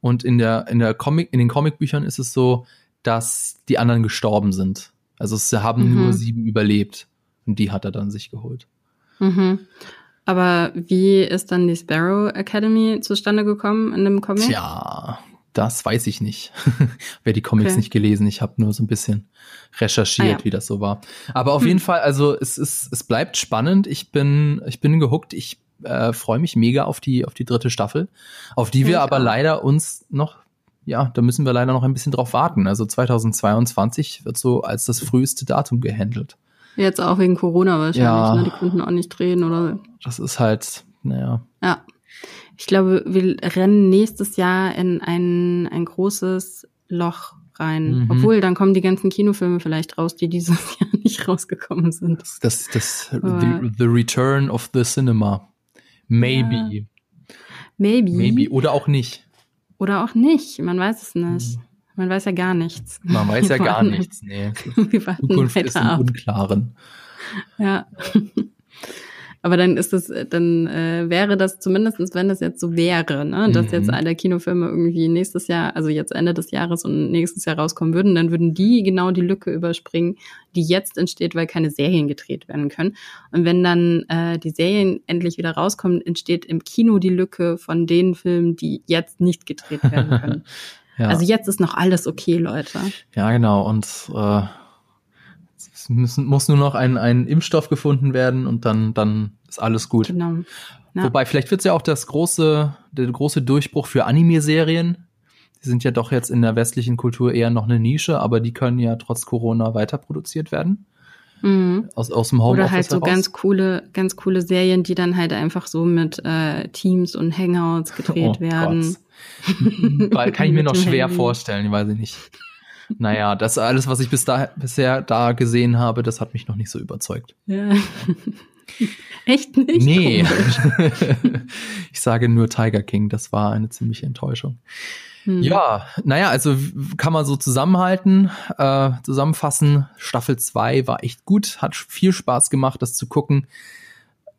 Und in der, in der Comic, in den Comicbüchern ist es so, dass die anderen gestorben sind. Also sie haben mhm. nur sieben überlebt. Und die hat er dann sich geholt. Mhm. Aber wie ist dann die Sparrow Academy zustande gekommen in dem Comic? Tja, das weiß ich nicht. Wer die Comics okay. nicht gelesen, ich habe nur so ein bisschen recherchiert, ah, ja. wie das so war. Aber auf hm. jeden Fall, also es ist, es bleibt spannend. Ich bin, ich bin gehuckt. Ich äh, freue mich mega auf die, auf die dritte Staffel, auf die wir aber auch. leider uns noch, ja, da müssen wir leider noch ein bisschen drauf warten. Also 2022 wird so als das früheste Datum gehandelt. Jetzt auch wegen Corona wahrscheinlich, ja, ne? Die konnten auch nicht drehen oder. Das ist halt, naja. Ja. Ich glaube, wir rennen nächstes Jahr in ein, ein großes Loch rein. Mhm. Obwohl, dann kommen die ganzen Kinofilme vielleicht raus, die dieses Jahr nicht rausgekommen sind. Das, das, das the, the, Return of the Cinema. Maybe. Ja. Maybe. Maybe. Oder auch nicht. Oder auch nicht. Man weiß es nicht. Mhm. Man weiß ja gar nichts. Man weiß ja gar nichts, nee. Wir warten Zukunft ist im Unklaren. Ja. Aber dann ist es, dann äh, wäre das zumindestens, wenn das jetzt so wäre, ne, dass mhm. jetzt alle Kinofilme irgendwie nächstes Jahr, also jetzt Ende des Jahres und nächstes Jahr rauskommen würden, dann würden die genau die Lücke überspringen, die jetzt entsteht, weil keine Serien gedreht werden können. Und wenn dann äh, die Serien endlich wieder rauskommen, entsteht im Kino die Lücke von den Filmen, die jetzt nicht gedreht werden können. Ja. Also jetzt ist noch alles okay, Leute. Ja, genau. Und äh, es müssen, muss nur noch ein, ein Impfstoff gefunden werden und dann, dann ist alles gut. Genau. Ja. Wobei, vielleicht wird es ja auch das große, der große Durchbruch für Anime-Serien. Die sind ja doch jetzt in der westlichen Kultur eher noch eine Nische, aber die können ja trotz Corona weiter produziert werden. Mhm. Aus, aus dem Homeoffice Oder halt so heraus. ganz coole, ganz coole Serien, die dann halt einfach so mit äh, Teams und Hangouts gedreht oh werden. Weil kann ich mir noch schwer Handy. vorstellen, weiß ich nicht. Naja, das alles, was ich bis da, bisher da gesehen habe, das hat mich noch nicht so überzeugt. Ja. Echt nicht? Nee. ich sage nur Tiger King, das war eine ziemliche Enttäuschung. Hm. Ja, naja, also kann man so zusammenhalten, äh, zusammenfassen. Staffel 2 war echt gut, hat viel Spaß gemacht, das zu gucken.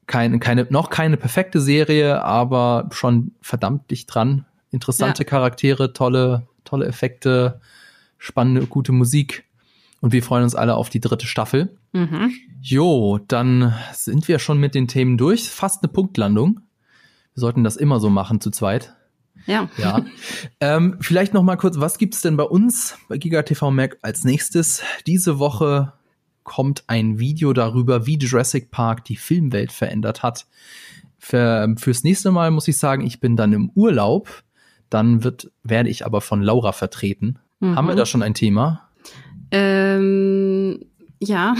Keine, keine, noch keine perfekte Serie, aber schon verdammt dicht dran. Interessante ja. Charaktere, tolle, tolle Effekte, spannende, gute Musik. Und wir freuen uns alle auf die dritte Staffel. Mhm. Jo, dann sind wir schon mit den Themen durch. Fast eine Punktlandung. Wir sollten das immer so machen zu zweit. Ja. Ja. ähm, vielleicht noch mal kurz, was gibt's denn bei uns bei GigaTV Mac als nächstes? Diese Woche kommt ein Video darüber, wie Jurassic Park die Filmwelt verändert hat. Für, fürs nächste Mal muss ich sagen, ich bin dann im Urlaub. Dann wird, werde ich aber von Laura vertreten. Mhm. Haben wir da schon ein Thema? Ähm, ja.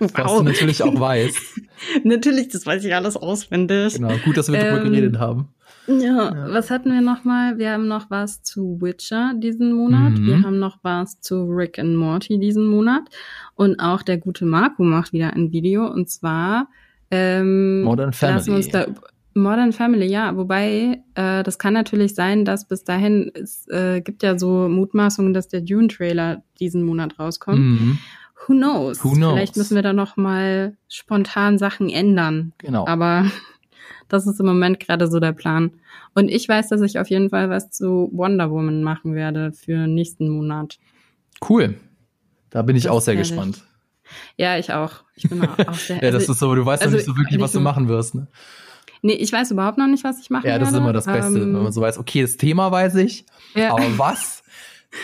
Was wow. du natürlich auch weißt. natürlich, das weiß ich alles auswendig. Genau, gut, dass wir ähm, darüber geredet haben. Ja, ja, was hatten wir noch mal? Wir haben noch was zu Witcher diesen Monat. Mhm. Wir haben noch was zu Rick and Morty diesen Monat. Und auch der gute Marco macht wieder ein Video. Und zwar ähm, Modern Family. Lassen wir uns da Modern Family, ja. Wobei, äh, das kann natürlich sein, dass bis dahin, es äh, gibt ja so Mutmaßungen, dass der Dune-Trailer diesen Monat rauskommt. Mhm. Who knows? Who knows? Vielleicht müssen wir da noch mal spontan Sachen ändern. Genau. Aber das ist im Moment gerade so der Plan. Und ich weiß, dass ich auf jeden Fall was zu Wonder Woman machen werde für nächsten Monat. Cool. Da bin ich das auch sehr gespannt. Ja, ich auch. Ich bin auch sehr. ja, das also, ist so, du weißt also, noch nicht so wirklich, was du machen wirst, ne? Nee, ich weiß überhaupt noch nicht, was ich werde. Ja, das werde. ist immer das Beste, ähm, wenn man so weiß, okay, das Thema weiß ich, ja. aber was?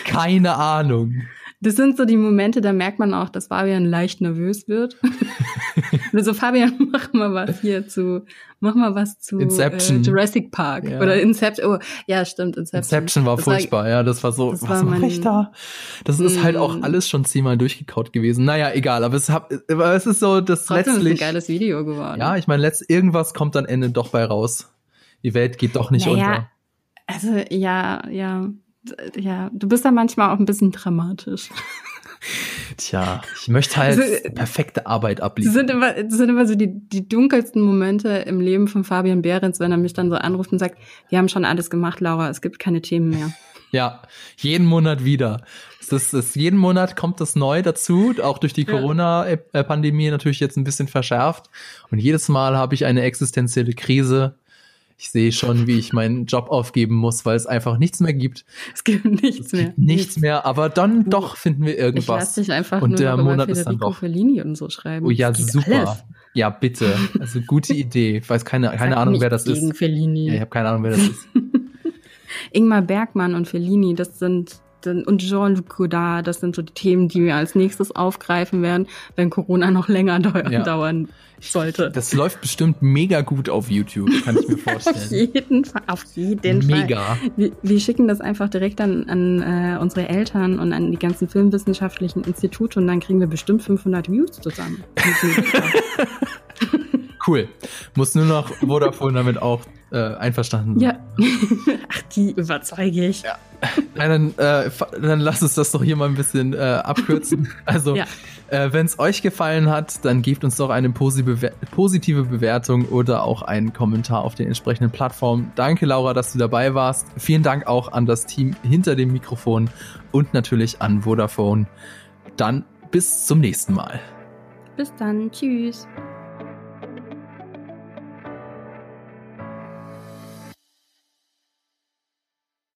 Keine Ahnung. Das sind so die Momente, da merkt man auch, dass Fabian leicht nervös wird. so, Fabian, mach mal was hier zu, mach mal was zu Inception. Äh, Jurassic Park ja. oder Inception. Oh, ja, stimmt, Inception. Inception war das furchtbar, war, ja, das war so, das was mache ich da? Das ist halt auch mm. alles schon zehnmal durchgekaut gewesen. Naja, egal, aber es, hab, aber es ist so, das Trotzdem letztlich. Ist ein geiles Video geworden. Ja, ich meine, irgendwas kommt am Ende doch bei raus. Die Welt geht doch nicht naja, unter. Also, ja, ja ja, du bist da manchmal auch ein bisschen dramatisch. Tja, ich möchte halt also, perfekte Arbeit abliefern. Das sind immer, das sind immer so die, die dunkelsten Momente im Leben von Fabian Behrens, wenn er mich dann so anruft und sagt, wir haben schon alles gemacht, Laura, es gibt keine Themen mehr. Ja, jeden Monat wieder. Es ist, es, jeden Monat kommt das neu dazu, auch durch die ja. Corona-Pandemie natürlich jetzt ein bisschen verschärft. Und jedes Mal habe ich eine existenzielle Krise ich sehe schon, wie ich meinen Job aufgeben muss, weil es einfach nichts mehr gibt. Es gibt nichts es mehr. Gibt nichts, nichts mehr, aber dann doch finden wir irgendwas. Ich lass dich einfach und nur der Monat ist dann doch. Fellini und so schreiben. Oh ja, super. Alles. Ja, bitte. Also gute Idee. Ich weiß keine, keine Ahnung, wer das gegen ist. Fellini. Ja, ich habe keine Ahnung, wer das ist. Ingmar Bergmann und Fellini, das sind und Jean-Luc Godard, das sind so die Themen, die wir als nächstes aufgreifen werden, wenn Corona noch länger ja. dauern sollte. Das läuft bestimmt mega gut auf YouTube, kann ich mir vorstellen. auf jeden Fall, auf jeden mega. Fall. Mega. Wir, wir, schicken das einfach direkt an, an äh, unsere Eltern und an die ganzen filmwissenschaftlichen Institute und dann kriegen wir bestimmt 500 Views zusammen. cool. Muss nur noch Vodafone damit auch äh, einverstanden sein. Ja. Ach, die überzeuge ich. Ja. Nein, dann, äh, dann lass uns das doch hier mal ein bisschen äh, abkürzen. Also, ja. äh, wenn es euch gefallen hat, dann gebt uns doch eine positive Bewertung oder auch einen Kommentar auf den entsprechenden Plattformen. Danke, Laura, dass du dabei warst. Vielen Dank auch an das Team hinter dem Mikrofon und natürlich an Vodafone. Dann bis zum nächsten Mal. Bis dann. Tschüss.